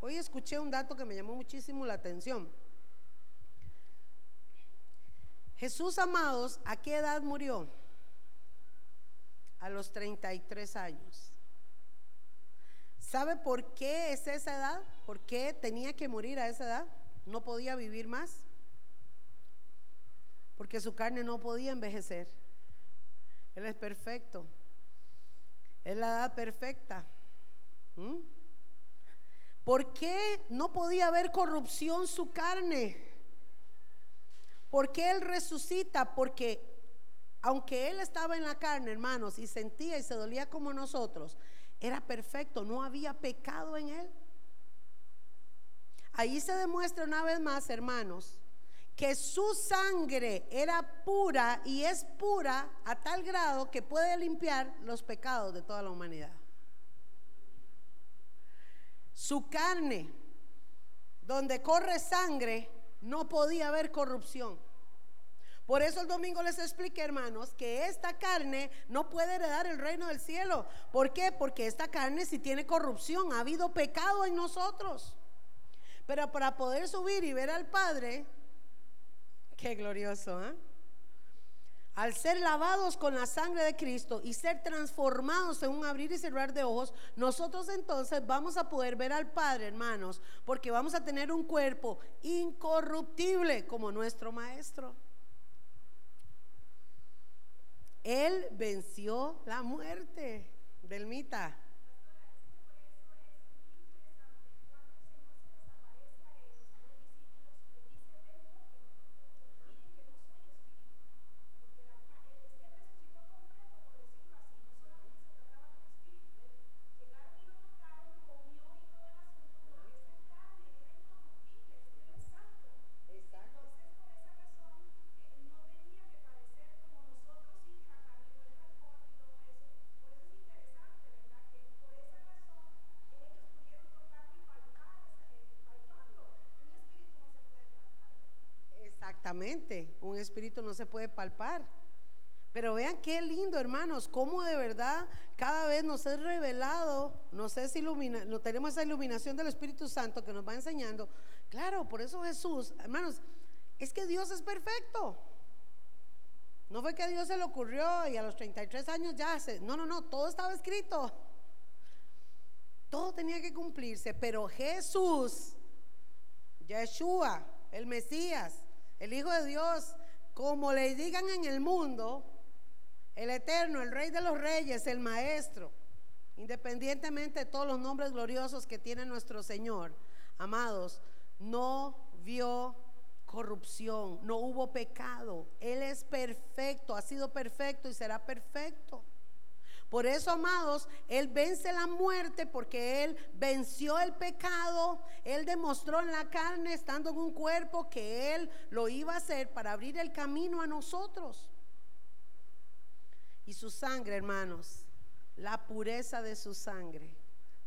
Hoy escuché un dato que me llamó muchísimo la atención. Jesús, amados, ¿a qué edad murió? A los 33 años. ¿Sabe por qué es esa edad? ¿Por qué tenía que morir a esa edad? ¿No podía vivir más? Porque su carne no podía envejecer. Él es perfecto. Es la edad perfecta. ¿Mm? ¿Por qué no podía haber corrupción su carne? ¿Por qué Él resucita? Porque aunque Él estaba en la carne, hermanos, y sentía y se dolía como nosotros, era perfecto, no había pecado en él. Ahí se demuestra una vez más, hermanos, que su sangre era pura y es pura a tal grado que puede limpiar los pecados de toda la humanidad. Su carne, donde corre sangre, no podía haber corrupción. Por eso el domingo les expliqué, hermanos, que esta carne no puede heredar el reino del cielo. ¿Por qué? Porque esta carne si tiene corrupción, ha habido pecado en nosotros. Pero para poder subir y ver al Padre, qué glorioso, ¿eh? Al ser lavados con la sangre de Cristo y ser transformados en un abrir y cerrar de ojos, nosotros entonces vamos a poder ver al Padre, hermanos, porque vamos a tener un cuerpo incorruptible como nuestro Maestro. Él venció la muerte del Un espíritu no se puede palpar. Pero vean qué lindo, hermanos, cómo de verdad cada vez nos es revelado, nos es ilumina, no tenemos esa iluminación del Espíritu Santo que nos va enseñando. Claro, por eso Jesús, hermanos, es que Dios es perfecto. No fue que a Dios se le ocurrió y a los 33 años ya se, no, no, no, todo estaba escrito. Todo tenía que cumplirse, pero Jesús, Yeshua, el Mesías, el Hijo de Dios, como le digan en el mundo, el Eterno, el Rey de los Reyes, el Maestro, independientemente de todos los nombres gloriosos que tiene nuestro Señor, amados, no vio corrupción, no hubo pecado. Él es perfecto, ha sido perfecto y será perfecto. Por eso, amados, Él vence la muerte porque Él venció el pecado. Él demostró en la carne, estando en un cuerpo, que Él lo iba a hacer para abrir el camino a nosotros. Y su sangre, hermanos, la pureza de su sangre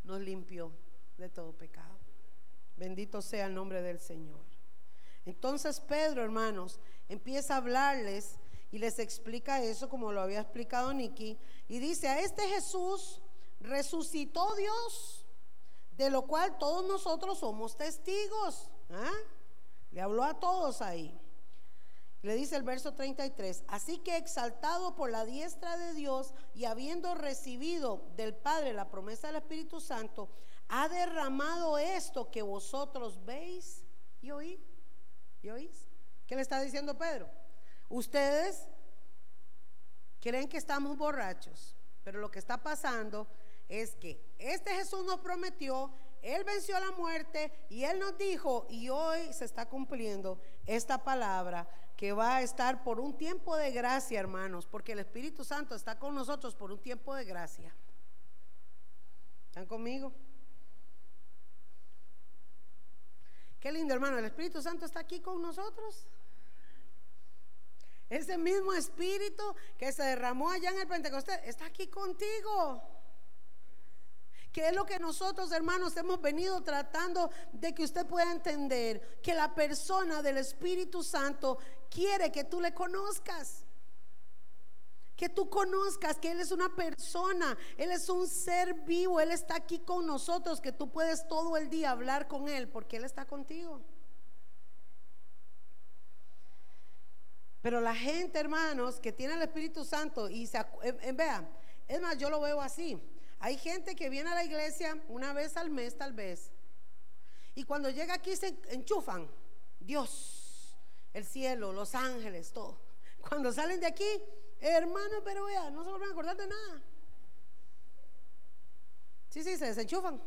nos limpió de todo pecado. Bendito sea el nombre del Señor. Entonces Pedro, hermanos, empieza a hablarles y les explica eso como lo había explicado Nicky. Y dice, a este Jesús resucitó Dios, de lo cual todos nosotros somos testigos. ¿ah? Le habló a todos ahí. Le dice el verso 33, así que exaltado por la diestra de Dios y habiendo recibido del Padre la promesa del Espíritu Santo, ha derramado esto que vosotros veis y oís. ¿Y oís? ¿Qué le está diciendo Pedro? Ustedes creen que estamos borrachos, pero lo que está pasando es que este Jesús nos prometió, Él venció la muerte y Él nos dijo, y hoy se está cumpliendo esta palabra que va a estar por un tiempo de gracia, hermanos, porque el Espíritu Santo está con nosotros por un tiempo de gracia. ¿Están conmigo? Qué lindo, hermano, el Espíritu Santo está aquí con nosotros. Ese mismo espíritu que se derramó allá en el Pentecostés está aquí contigo. que es lo que nosotros, hermanos, hemos venido tratando de que usted pueda entender, que la persona del Espíritu Santo quiere que tú le conozcas. Que tú conozcas que Él es una persona, Él es un ser vivo, Él está aquí con nosotros, que tú puedes todo el día hablar con Él porque Él está contigo. Pero la gente, hermanos, que tiene el Espíritu Santo y se, eh, vean, es más, yo lo veo así. Hay gente que viene a la iglesia una vez al mes, tal vez, y cuando llega aquí se enchufan. Dios, el cielo, los ángeles, todo. Cuando salen de aquí, Hermano, pero vea, no se vuelven a acordar de nada. Sí, sí, se desenchufan.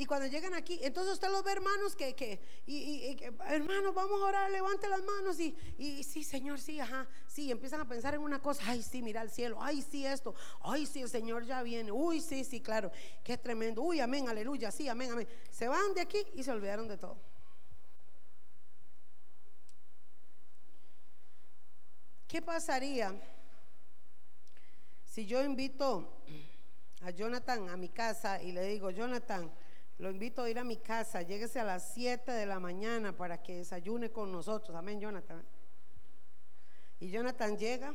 Y cuando llegan aquí, entonces usted los ve, hermanos, que, que, y, hermanos, vamos a orar, levante las manos y, y sí, Señor, sí, ajá, sí, empiezan a pensar en una cosa, ay, sí, mira el cielo, ay, sí, esto, ay, sí, el Señor ya viene, uy, sí, sí, claro, qué tremendo, uy, amén, aleluya, sí, amén, amén. Se van de aquí y se olvidaron de todo. ¿Qué pasaría si yo invito a Jonathan a mi casa y le digo, Jonathan, lo invito a ir a mi casa, lléguese a las 7 de la mañana para que desayune con nosotros. Amén, Jonathan. Y Jonathan llega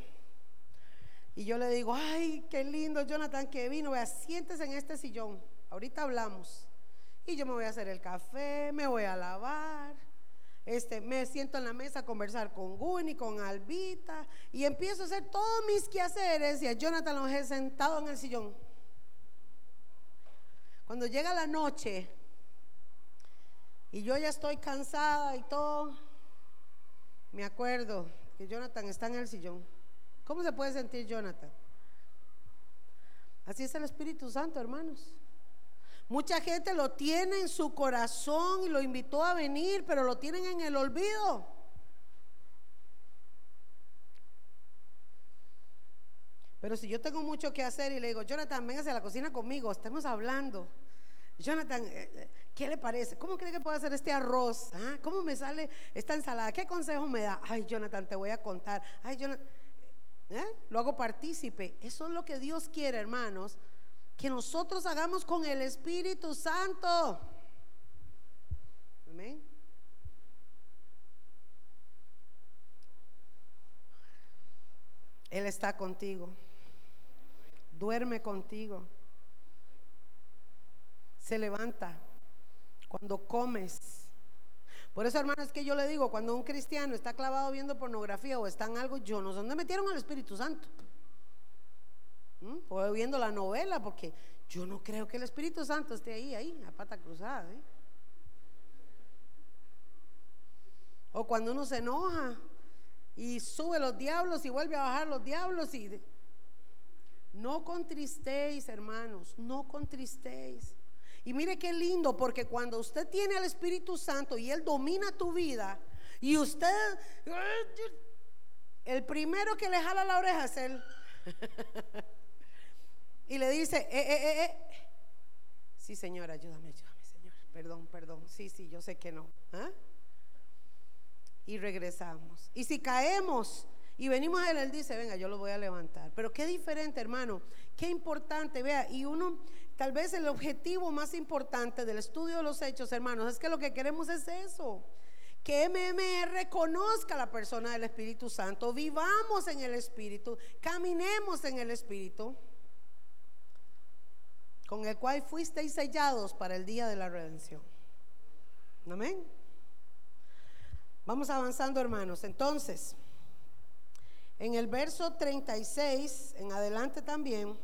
y yo le digo, ay, qué lindo Jonathan que vino, vea, siéntese en este sillón, ahorita hablamos. Y yo me voy a hacer el café, me voy a lavar este, me siento en la mesa a conversar con Guni, con Albita, y empiezo a hacer todos mis quehaceres y a Jonathan lo he sentado en el sillón. Cuando llega la noche y yo ya estoy cansada y todo, me acuerdo que Jonathan está en el sillón. ¿Cómo se puede sentir Jonathan? Así es el Espíritu Santo, hermanos. Mucha gente lo tiene en su corazón y lo invitó a venir, pero lo tienen en el olvido. Pero si yo tengo mucho que hacer y le digo, Jonathan, véngase a la cocina conmigo, estamos hablando. Jonathan, eh, eh, ¿qué le parece? ¿Cómo cree que puedo hacer este arroz? ¿Ah? ¿Cómo me sale esta ensalada? ¿Qué consejo me da? Ay, Jonathan, te voy a contar. Ay, Jonathan, ¿eh? lo hago partícipe. Eso es lo que Dios quiere, hermanos que nosotros hagamos con el Espíritu Santo. Amén. Él está contigo. Duerme contigo. Se levanta cuando comes. Por eso, hermanos, es que yo le digo, cuando un cristiano está clavado viendo pornografía o está en algo, yo no sé dónde metieron al Espíritu Santo. ¿Mm? O viendo la novela, porque yo no creo que el Espíritu Santo esté ahí, ahí, a pata cruzada. ¿eh? O cuando uno se enoja y sube los diablos y vuelve a bajar los diablos y no contristéis, hermanos, no contristéis. Y mire qué lindo, porque cuando usted tiene al Espíritu Santo y Él domina tu vida, y usted, el primero que le jala la oreja es Él. y le dice, eh, eh, eh, eh, sí Señor, ayúdame, ayúdame Señor, perdón, perdón, sí, sí, yo sé que no. ¿ah? Y regresamos. Y si caemos y venimos a él, él dice, venga, yo lo voy a levantar. Pero qué diferente, hermano, qué importante, vea, y uno, tal vez el objetivo más importante del estudio de los hechos, hermanos, es que lo que queremos es eso que MMR conozca la persona del Espíritu Santo, vivamos en el Espíritu, caminemos en el Espíritu con el cual fuisteis sellados para el día de la redención. Amén. Vamos avanzando, hermanos. Entonces, en el verso 36, en adelante también,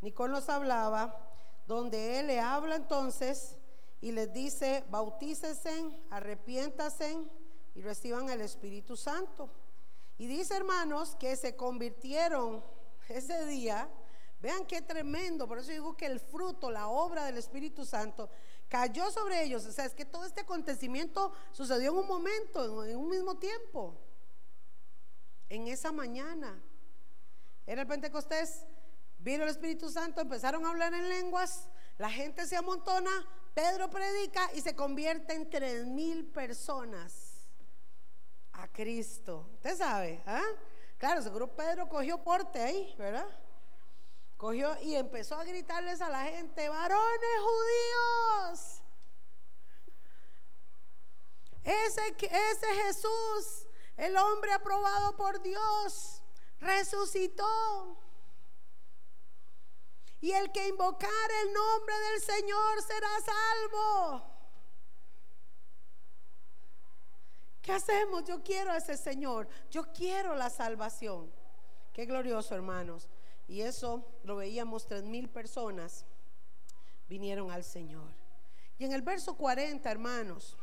Nicol nos hablaba, donde él le habla entonces y les dice, bautícesen, arrepiéntasen y reciban el Espíritu Santo. Y dice, hermanos, que se convirtieron ese día Vean qué tremendo, por eso digo que el fruto, la obra del Espíritu Santo cayó sobre ellos. O sea, es que todo este acontecimiento sucedió en un momento, en un mismo tiempo, en esa mañana. Era el Pentecostés, vino el Espíritu Santo, empezaron a hablar en lenguas, la gente se amontona, Pedro predica y se convierte en tres mil personas a Cristo. Usted sabe, ¿ah? Claro, seguro Pedro cogió porte ahí, ¿verdad? cogió y empezó a gritarles a la gente, varones judíos. Ese, ese Jesús, el hombre aprobado por Dios, resucitó. Y el que invocar el nombre del Señor será salvo. ¿Qué hacemos? Yo quiero a ese Señor. Yo quiero la salvación. Qué glorioso, hermanos. Y eso lo veíamos, tres mil personas vinieron al Señor. Y en el verso 40, hermanos,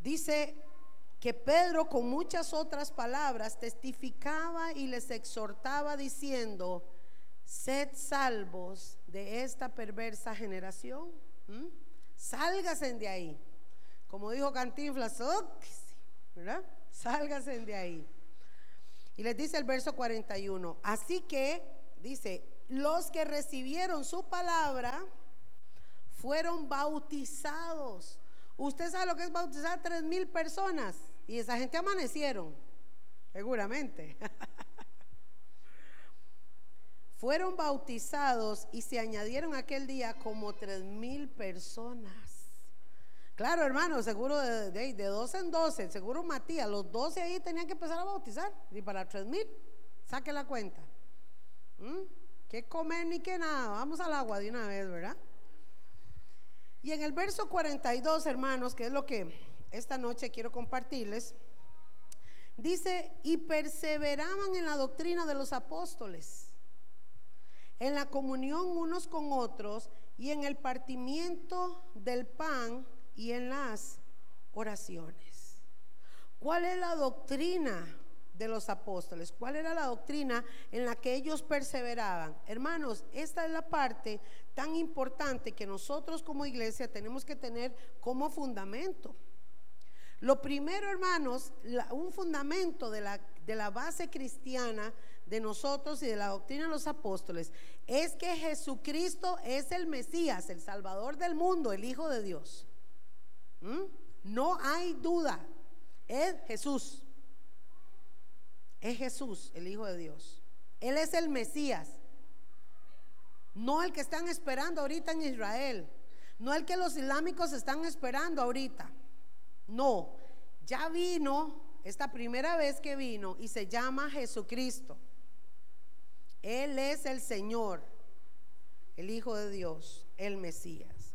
dice que Pedro con muchas otras palabras testificaba y les exhortaba diciendo, sed salvos de esta perversa generación. Sálgasen de ahí. Como dijo Cantinflas, ¿verdad? Sálgasen de ahí. Y les dice el verso 41, así que, dice, los que recibieron su palabra fueron bautizados. Usted sabe lo que es bautizar tres mil personas y esa gente amanecieron, seguramente. fueron bautizados y se añadieron aquel día como tres mil personas. Claro, hermano, seguro de, de, de 12 en 12, seguro Matías, los 12 ahí tenían que empezar a bautizar. Y para 3 mil, saque la cuenta. ¿Mm? ¿Qué comer ni qué nada? Vamos al agua de una vez, ¿verdad? Y en el verso 42, hermanos, que es lo que esta noche quiero compartirles, dice, y perseveraban en la doctrina de los apóstoles, en la comunión unos con otros y en el partimiento del pan y en las oraciones. ¿Cuál es la doctrina de los apóstoles? ¿Cuál era la doctrina en la que ellos perseveraban? Hermanos, esta es la parte tan importante que nosotros como iglesia tenemos que tener como fundamento. Lo primero, hermanos, un fundamento de la, de la base cristiana de nosotros y de la doctrina de los apóstoles es que Jesucristo es el Mesías, el Salvador del mundo, el Hijo de Dios. ¿Mm? No hay duda. Es Jesús. Es Jesús, el Hijo de Dios. Él es el Mesías. No el que están esperando ahorita en Israel. No el que los islámicos están esperando ahorita. No. Ya vino esta primera vez que vino y se llama Jesucristo. Él es el Señor, el Hijo de Dios, el Mesías.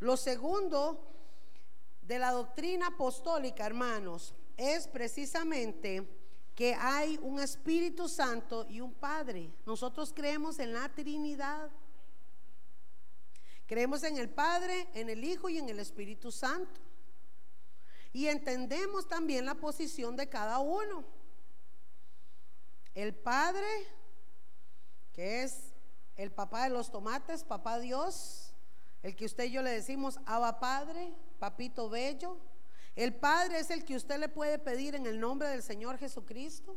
Lo segundo de la doctrina apostólica, hermanos, es precisamente que hay un Espíritu Santo y un Padre. Nosotros creemos en la Trinidad. Creemos en el Padre, en el Hijo y en el Espíritu Santo. Y entendemos también la posición de cada uno. El Padre, que es el papá de los tomates, papá Dios, el que usted y yo le decimos, Abba Padre, papito bello. El Padre es el que usted le puede pedir en el nombre del Señor Jesucristo.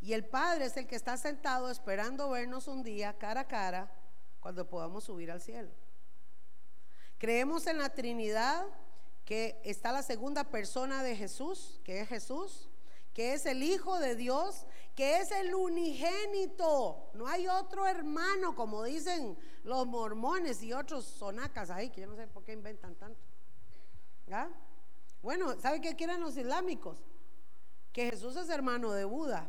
Y el Padre es el que está sentado esperando vernos un día cara a cara cuando podamos subir al cielo. Creemos en la Trinidad, que está la segunda persona de Jesús, que es Jesús, que es el Hijo de Dios, que es el unigénito. No hay otro hermano, como dicen los mormones y otros sonacas ahí, que yo no sé por qué inventan tanto. ¿Ah? Bueno, ¿sabe qué quieren los islámicos? Que Jesús es hermano de Buda.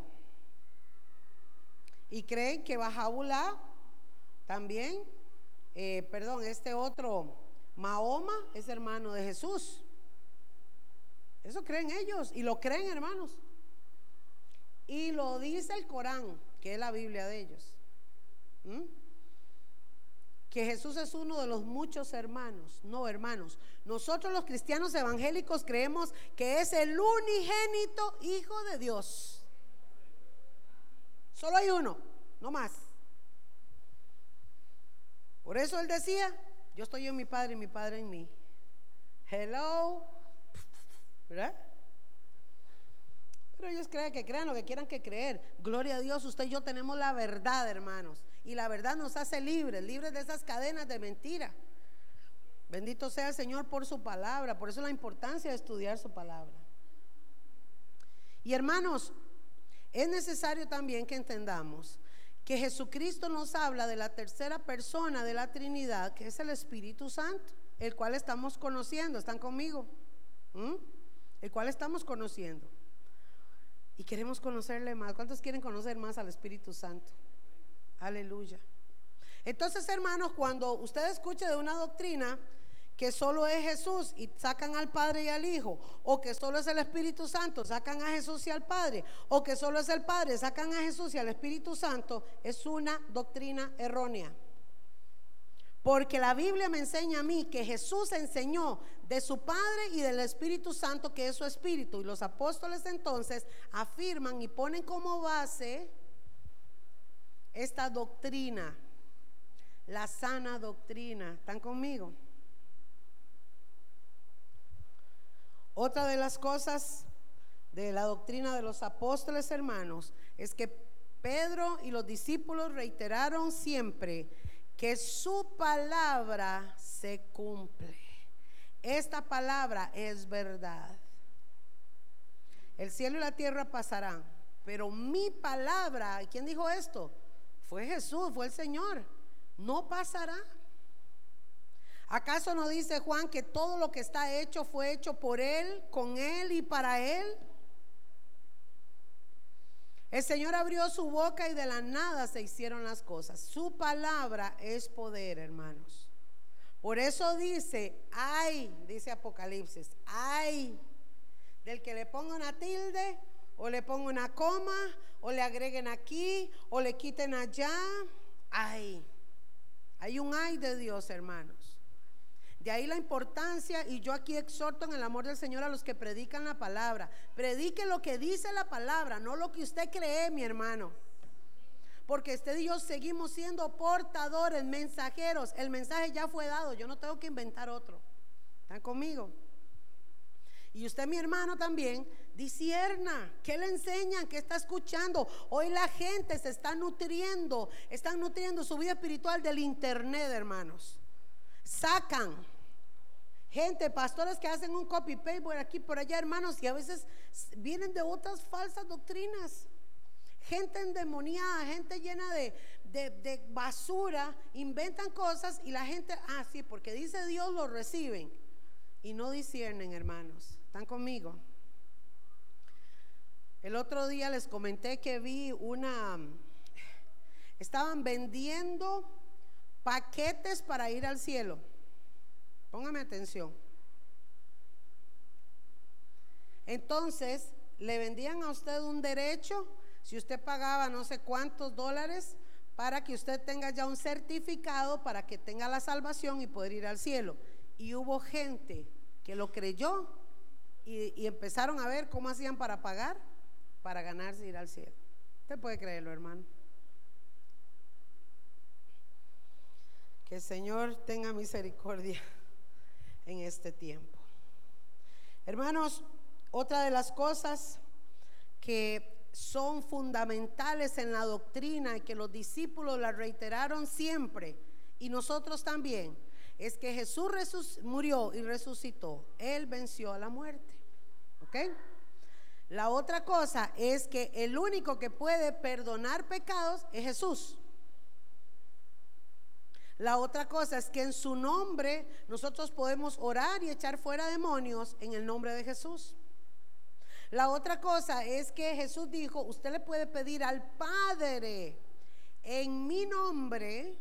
Y creen que Bajaulá también, eh, perdón, este otro, Mahoma, es hermano de Jesús. Eso creen ellos y lo creen, hermanos. Y lo dice el Corán, que es la Biblia de ellos. Que Jesús es uno de los muchos hermanos. No, hermanos. Nosotros los cristianos evangélicos creemos que es el unigénito Hijo de Dios. Solo hay uno, no más. Por eso él decía, yo estoy en mi Padre y mi Padre en mí. Hello. ¿Verdad? Pero ellos creen que crean lo que quieran que creer. Gloria a Dios, usted y yo tenemos la verdad, hermanos. Y la verdad nos hace libres, libres de esas cadenas de mentira. Bendito sea el Señor por su palabra. Por eso la importancia de estudiar su palabra. Y hermanos, es necesario también que entendamos que Jesucristo nos habla de la tercera persona de la Trinidad, que es el Espíritu Santo, el cual estamos conociendo. ¿Están conmigo? ¿Mm? El cual estamos conociendo. Y queremos conocerle más. ¿Cuántos quieren conocer más al Espíritu Santo? Aleluya. Entonces, hermanos, cuando usted escuche de una doctrina que solo es Jesús y sacan al Padre y al Hijo, o que solo es el Espíritu Santo, sacan a Jesús y al Padre, o que solo es el Padre, sacan a Jesús y al Espíritu Santo, es una doctrina errónea. Porque la Biblia me enseña a mí que Jesús enseñó de su Padre y del Espíritu Santo que es su Espíritu. Y los apóstoles entonces afirman y ponen como base esta doctrina, la sana doctrina. ¿Están conmigo? Otra de las cosas de la doctrina de los apóstoles hermanos es que Pedro y los discípulos reiteraron siempre que su palabra se cumple. Esta palabra es verdad. El cielo y la tierra pasarán, pero mi palabra, ¿quién dijo esto? Fue Jesús, fue el Señor. No pasará. ¿Acaso no dice Juan que todo lo que está hecho fue hecho por Él, con Él y para Él? El Señor abrió su boca y de la nada se hicieron las cosas. Su palabra es poder, hermanos. Por eso dice, ay, dice Apocalipsis, ay, del que le ponga una tilde o le ponga una coma o le agreguen aquí o le quiten allá. Ay, hay un ay de Dios, hermanos. De ahí la importancia, y yo aquí exhorto en el amor del Señor a los que predican la palabra. Predique lo que dice la palabra, no lo que usted cree, mi hermano. Porque usted y yo seguimos siendo portadores, mensajeros. El mensaje ya fue dado, yo no tengo que inventar otro. ¿Están conmigo? Y usted, mi hermano, también disierna. ¿Qué le enseñan? ¿Qué está escuchando? Hoy la gente se está nutriendo, están nutriendo su vida espiritual del internet, hermanos sacan gente, pastores que hacen un copy paste por aquí, por allá, hermanos, y a veces vienen de otras falsas doctrinas. Gente endemoniada, gente llena de, de, basura, inventan cosas y la gente, ah, sí, porque dice Dios, lo reciben. Y no disciernen, hermanos. ¿Están conmigo? El otro día les comenté que vi una, estaban vendiendo paquetes para ir al cielo. Póngame atención. Entonces, le vendían a usted un derecho, si usted pagaba no sé cuántos dólares, para que usted tenga ya un certificado para que tenga la salvación y poder ir al cielo. Y hubo gente que lo creyó y, empezaron a ver cómo hacían para pagar, para ganarse ir al cielo. Usted puede creerlo, hermano. Que el Señor tenga misericordia en este tiempo. Hermanos, otra de las cosas que son fundamentales en la doctrina y que los discípulos la reiteraron siempre y nosotros también, es que Jesús murió y resucitó. Él venció a la muerte. ¿Ok? La otra cosa es que el único que puede perdonar pecados es Jesús. La otra cosa es que en su nombre nosotros podemos orar y echar fuera demonios en el nombre de Jesús. La otra cosa es que Jesús dijo, usted le puede pedir al Padre en mi nombre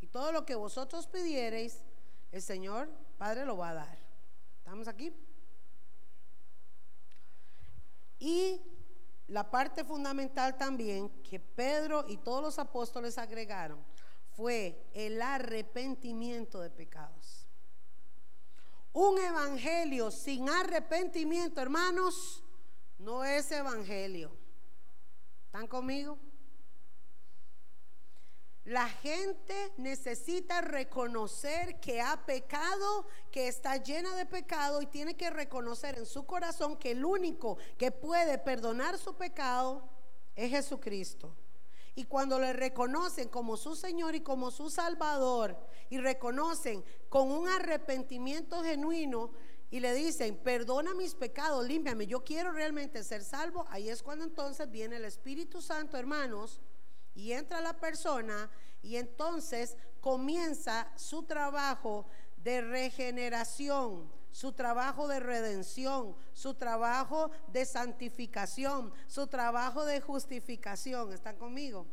y todo lo que vosotros pidiereis, el Señor Padre lo va a dar. ¿Estamos aquí? Y la parte fundamental también que Pedro y todos los apóstoles agregaron fue el arrepentimiento de pecados. Un evangelio sin arrepentimiento, hermanos, no es evangelio. ¿Están conmigo? La gente necesita reconocer que ha pecado, que está llena de pecado y tiene que reconocer en su corazón que el único que puede perdonar su pecado es Jesucristo. Y cuando le reconocen como su Señor y como su Salvador y reconocen con un arrepentimiento genuino y le dicen, perdona mis pecados, límpiame, yo quiero realmente ser salvo, ahí es cuando entonces viene el Espíritu Santo, hermanos, y entra la persona y entonces comienza su trabajo de regeneración, su trabajo de redención, su trabajo de santificación, su trabajo de justificación. ¿Están conmigo?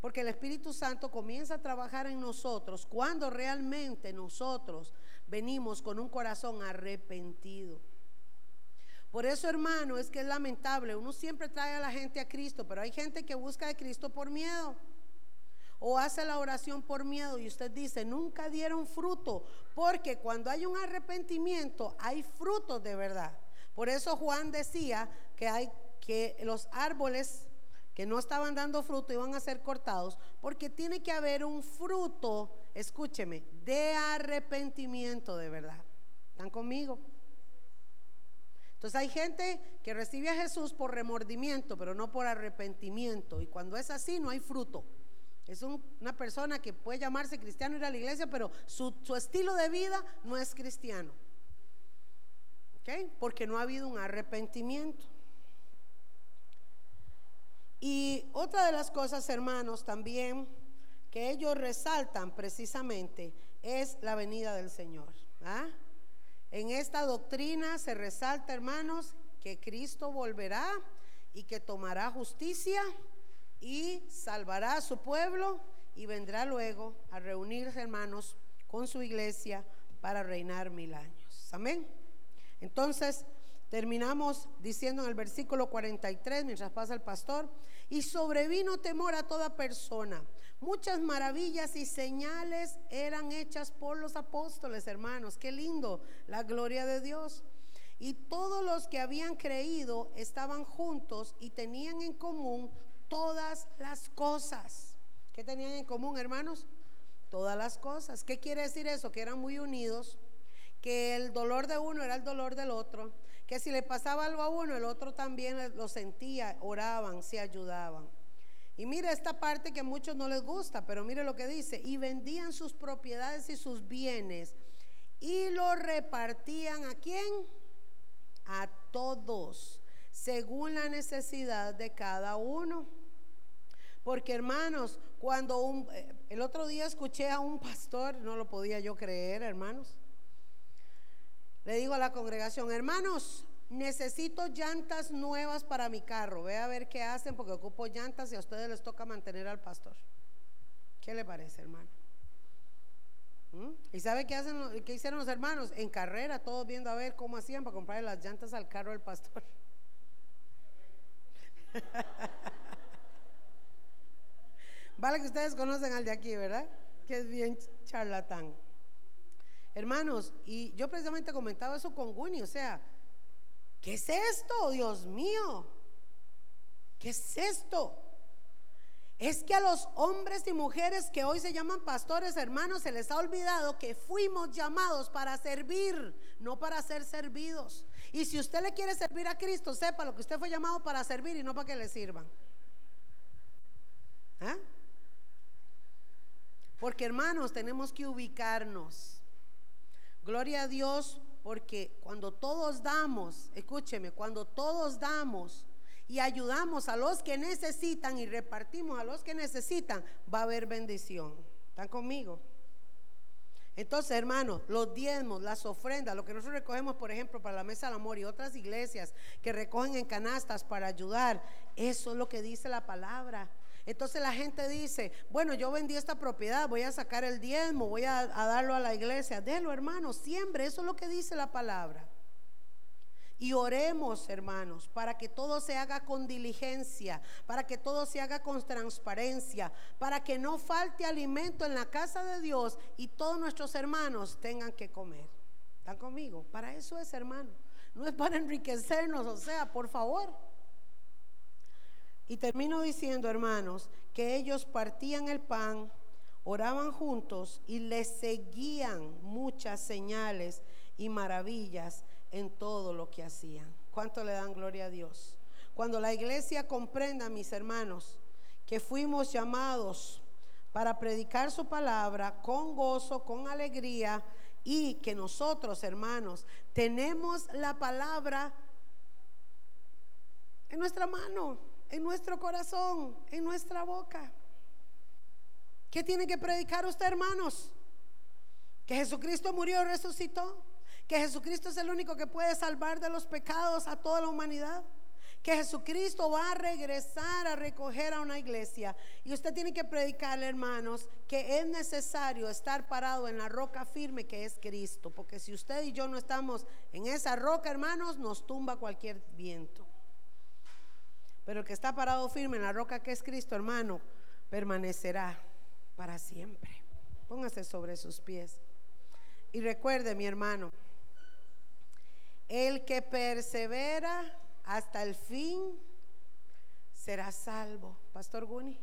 Porque el Espíritu Santo comienza a trabajar en nosotros cuando realmente nosotros venimos con un corazón arrepentido. Por eso, hermano, es que es lamentable. Uno siempre trae a la gente a Cristo, pero hay gente que busca a Cristo por miedo. O hace la oración por miedo y usted dice, nunca dieron fruto. Porque cuando hay un arrepentimiento, hay frutos de verdad. Por eso Juan decía que hay que los árboles que no estaban dando fruto iban a ser cortados, porque tiene que haber un fruto, escúcheme, de arrepentimiento de verdad. ¿Están conmigo? Entonces hay gente que recibe a Jesús por remordimiento, pero no por arrepentimiento. Y cuando es así, no hay fruto. Es una persona que puede llamarse cristiano, ir a la iglesia, pero su, su estilo de vida no es cristiano. ¿Ok? Porque no ha habido un arrepentimiento. Y otra de las cosas, hermanos, también que ellos resaltan precisamente es la venida del Señor. ¿ah? En esta doctrina se resalta, hermanos, que Cristo volverá y que tomará justicia y salvará a su pueblo y vendrá luego a reunirse, hermanos, con su iglesia para reinar mil años. Amén. Entonces, terminamos diciendo en el versículo 43, mientras pasa el pastor, y sobrevino temor a toda persona. Muchas maravillas y señales eran hechas por los apóstoles, hermanos. Qué lindo, la gloria de Dios. Y todos los que habían creído estaban juntos y tenían en común todas las cosas. ¿Qué tenían en común, hermanos? Todas las cosas. ¿Qué quiere decir eso? Que eran muy unidos, que el dolor de uno era el dolor del otro, que si le pasaba algo a uno, el otro también lo sentía, oraban, se ayudaban. Y mire esta parte que a muchos no les gusta, pero mire lo que dice, y vendían sus propiedades y sus bienes y lo repartían a quién? A todos, según la necesidad de cada uno. Porque hermanos, cuando eh, el otro día escuché a un pastor, no lo podía yo creer, hermanos, le digo a la congregación, hermanos, necesito llantas nuevas para mi carro. Ve a ver qué hacen porque ocupo llantas y a ustedes les toca mantener al pastor. ¿Qué le parece, hermano? ¿Mm? ¿Y sabe qué, hacen, qué hicieron los hermanos? En carrera, todos viendo a ver cómo hacían para comprar las llantas al carro del pastor. vale que ustedes conocen al de aquí, ¿verdad? Que es bien charlatán. Hermanos, y yo precisamente comentaba eso con Winnie, o sea, ¿qué es esto, Dios mío? ¿Qué es esto? Es que a los hombres y mujeres que hoy se llaman pastores, hermanos, se les ha olvidado que fuimos llamados para servir, no para ser servidos. Y si usted le quiere servir a Cristo, sepa lo que usted fue llamado para servir y no para que le sirvan. ¿Ah? Porque hermanos, tenemos que ubicarnos. Gloria a Dios porque cuando todos damos, escúcheme, cuando todos damos y ayudamos a los que necesitan y repartimos a los que necesitan, va a haber bendición. ¿Están conmigo? Entonces, hermanos, los diezmos, las ofrendas, lo que nosotros recogemos, por ejemplo, para la Mesa del Amor y otras iglesias que recogen en canastas para ayudar, eso es lo que dice la palabra. Entonces la gente dice, bueno, yo vendí esta propiedad, voy a sacar el diezmo, voy a, darlo a la iglesia. Délo, hermano, siempre, eso es lo que dice la palabra. Y oremos, hermanos, para que todo se haga con diligencia, para que todo se haga con transparencia, para que no falte alimento en la casa de Dios y todos nuestros hermanos tengan que comer. ¿Están conmigo? Para eso es, hermano. No es para enriquecernos, o sea, por favor. Y termino diciendo, hermanos, que ellos partían el pan, oraban juntos y les seguían muchas señales y maravillas en todo lo que hacían. ¿Cuánto le dan gloria a Dios? Cuando la iglesia comprenda, mis hermanos, que fuimos llamados para predicar su palabra con gozo, con alegría y que nosotros, hermanos, tenemos la palabra en nuestra mano, en nuestro corazón, en nuestra boca. ¿Qué tiene que predicar usted, hermanos? Que Jesucristo murió y resucitó. Que Jesucristo es el único que puede salvar de los pecados a toda la humanidad que Jesucristo va a regresar a recoger a una iglesia. Y usted tiene que predicarle, hermanos, que es necesario estar parado en la roca firme que es Cristo. Porque si usted y yo no estamos en esa roca, hermanos, nos tumba cualquier viento. Pero el que está parado firme en la roca que es Cristo, hermano, permanecerá para siempre. Póngase sobre sus pies. Y recuerde, mi hermano, el que persevera hasta el fin será salvo. Pastor Guni.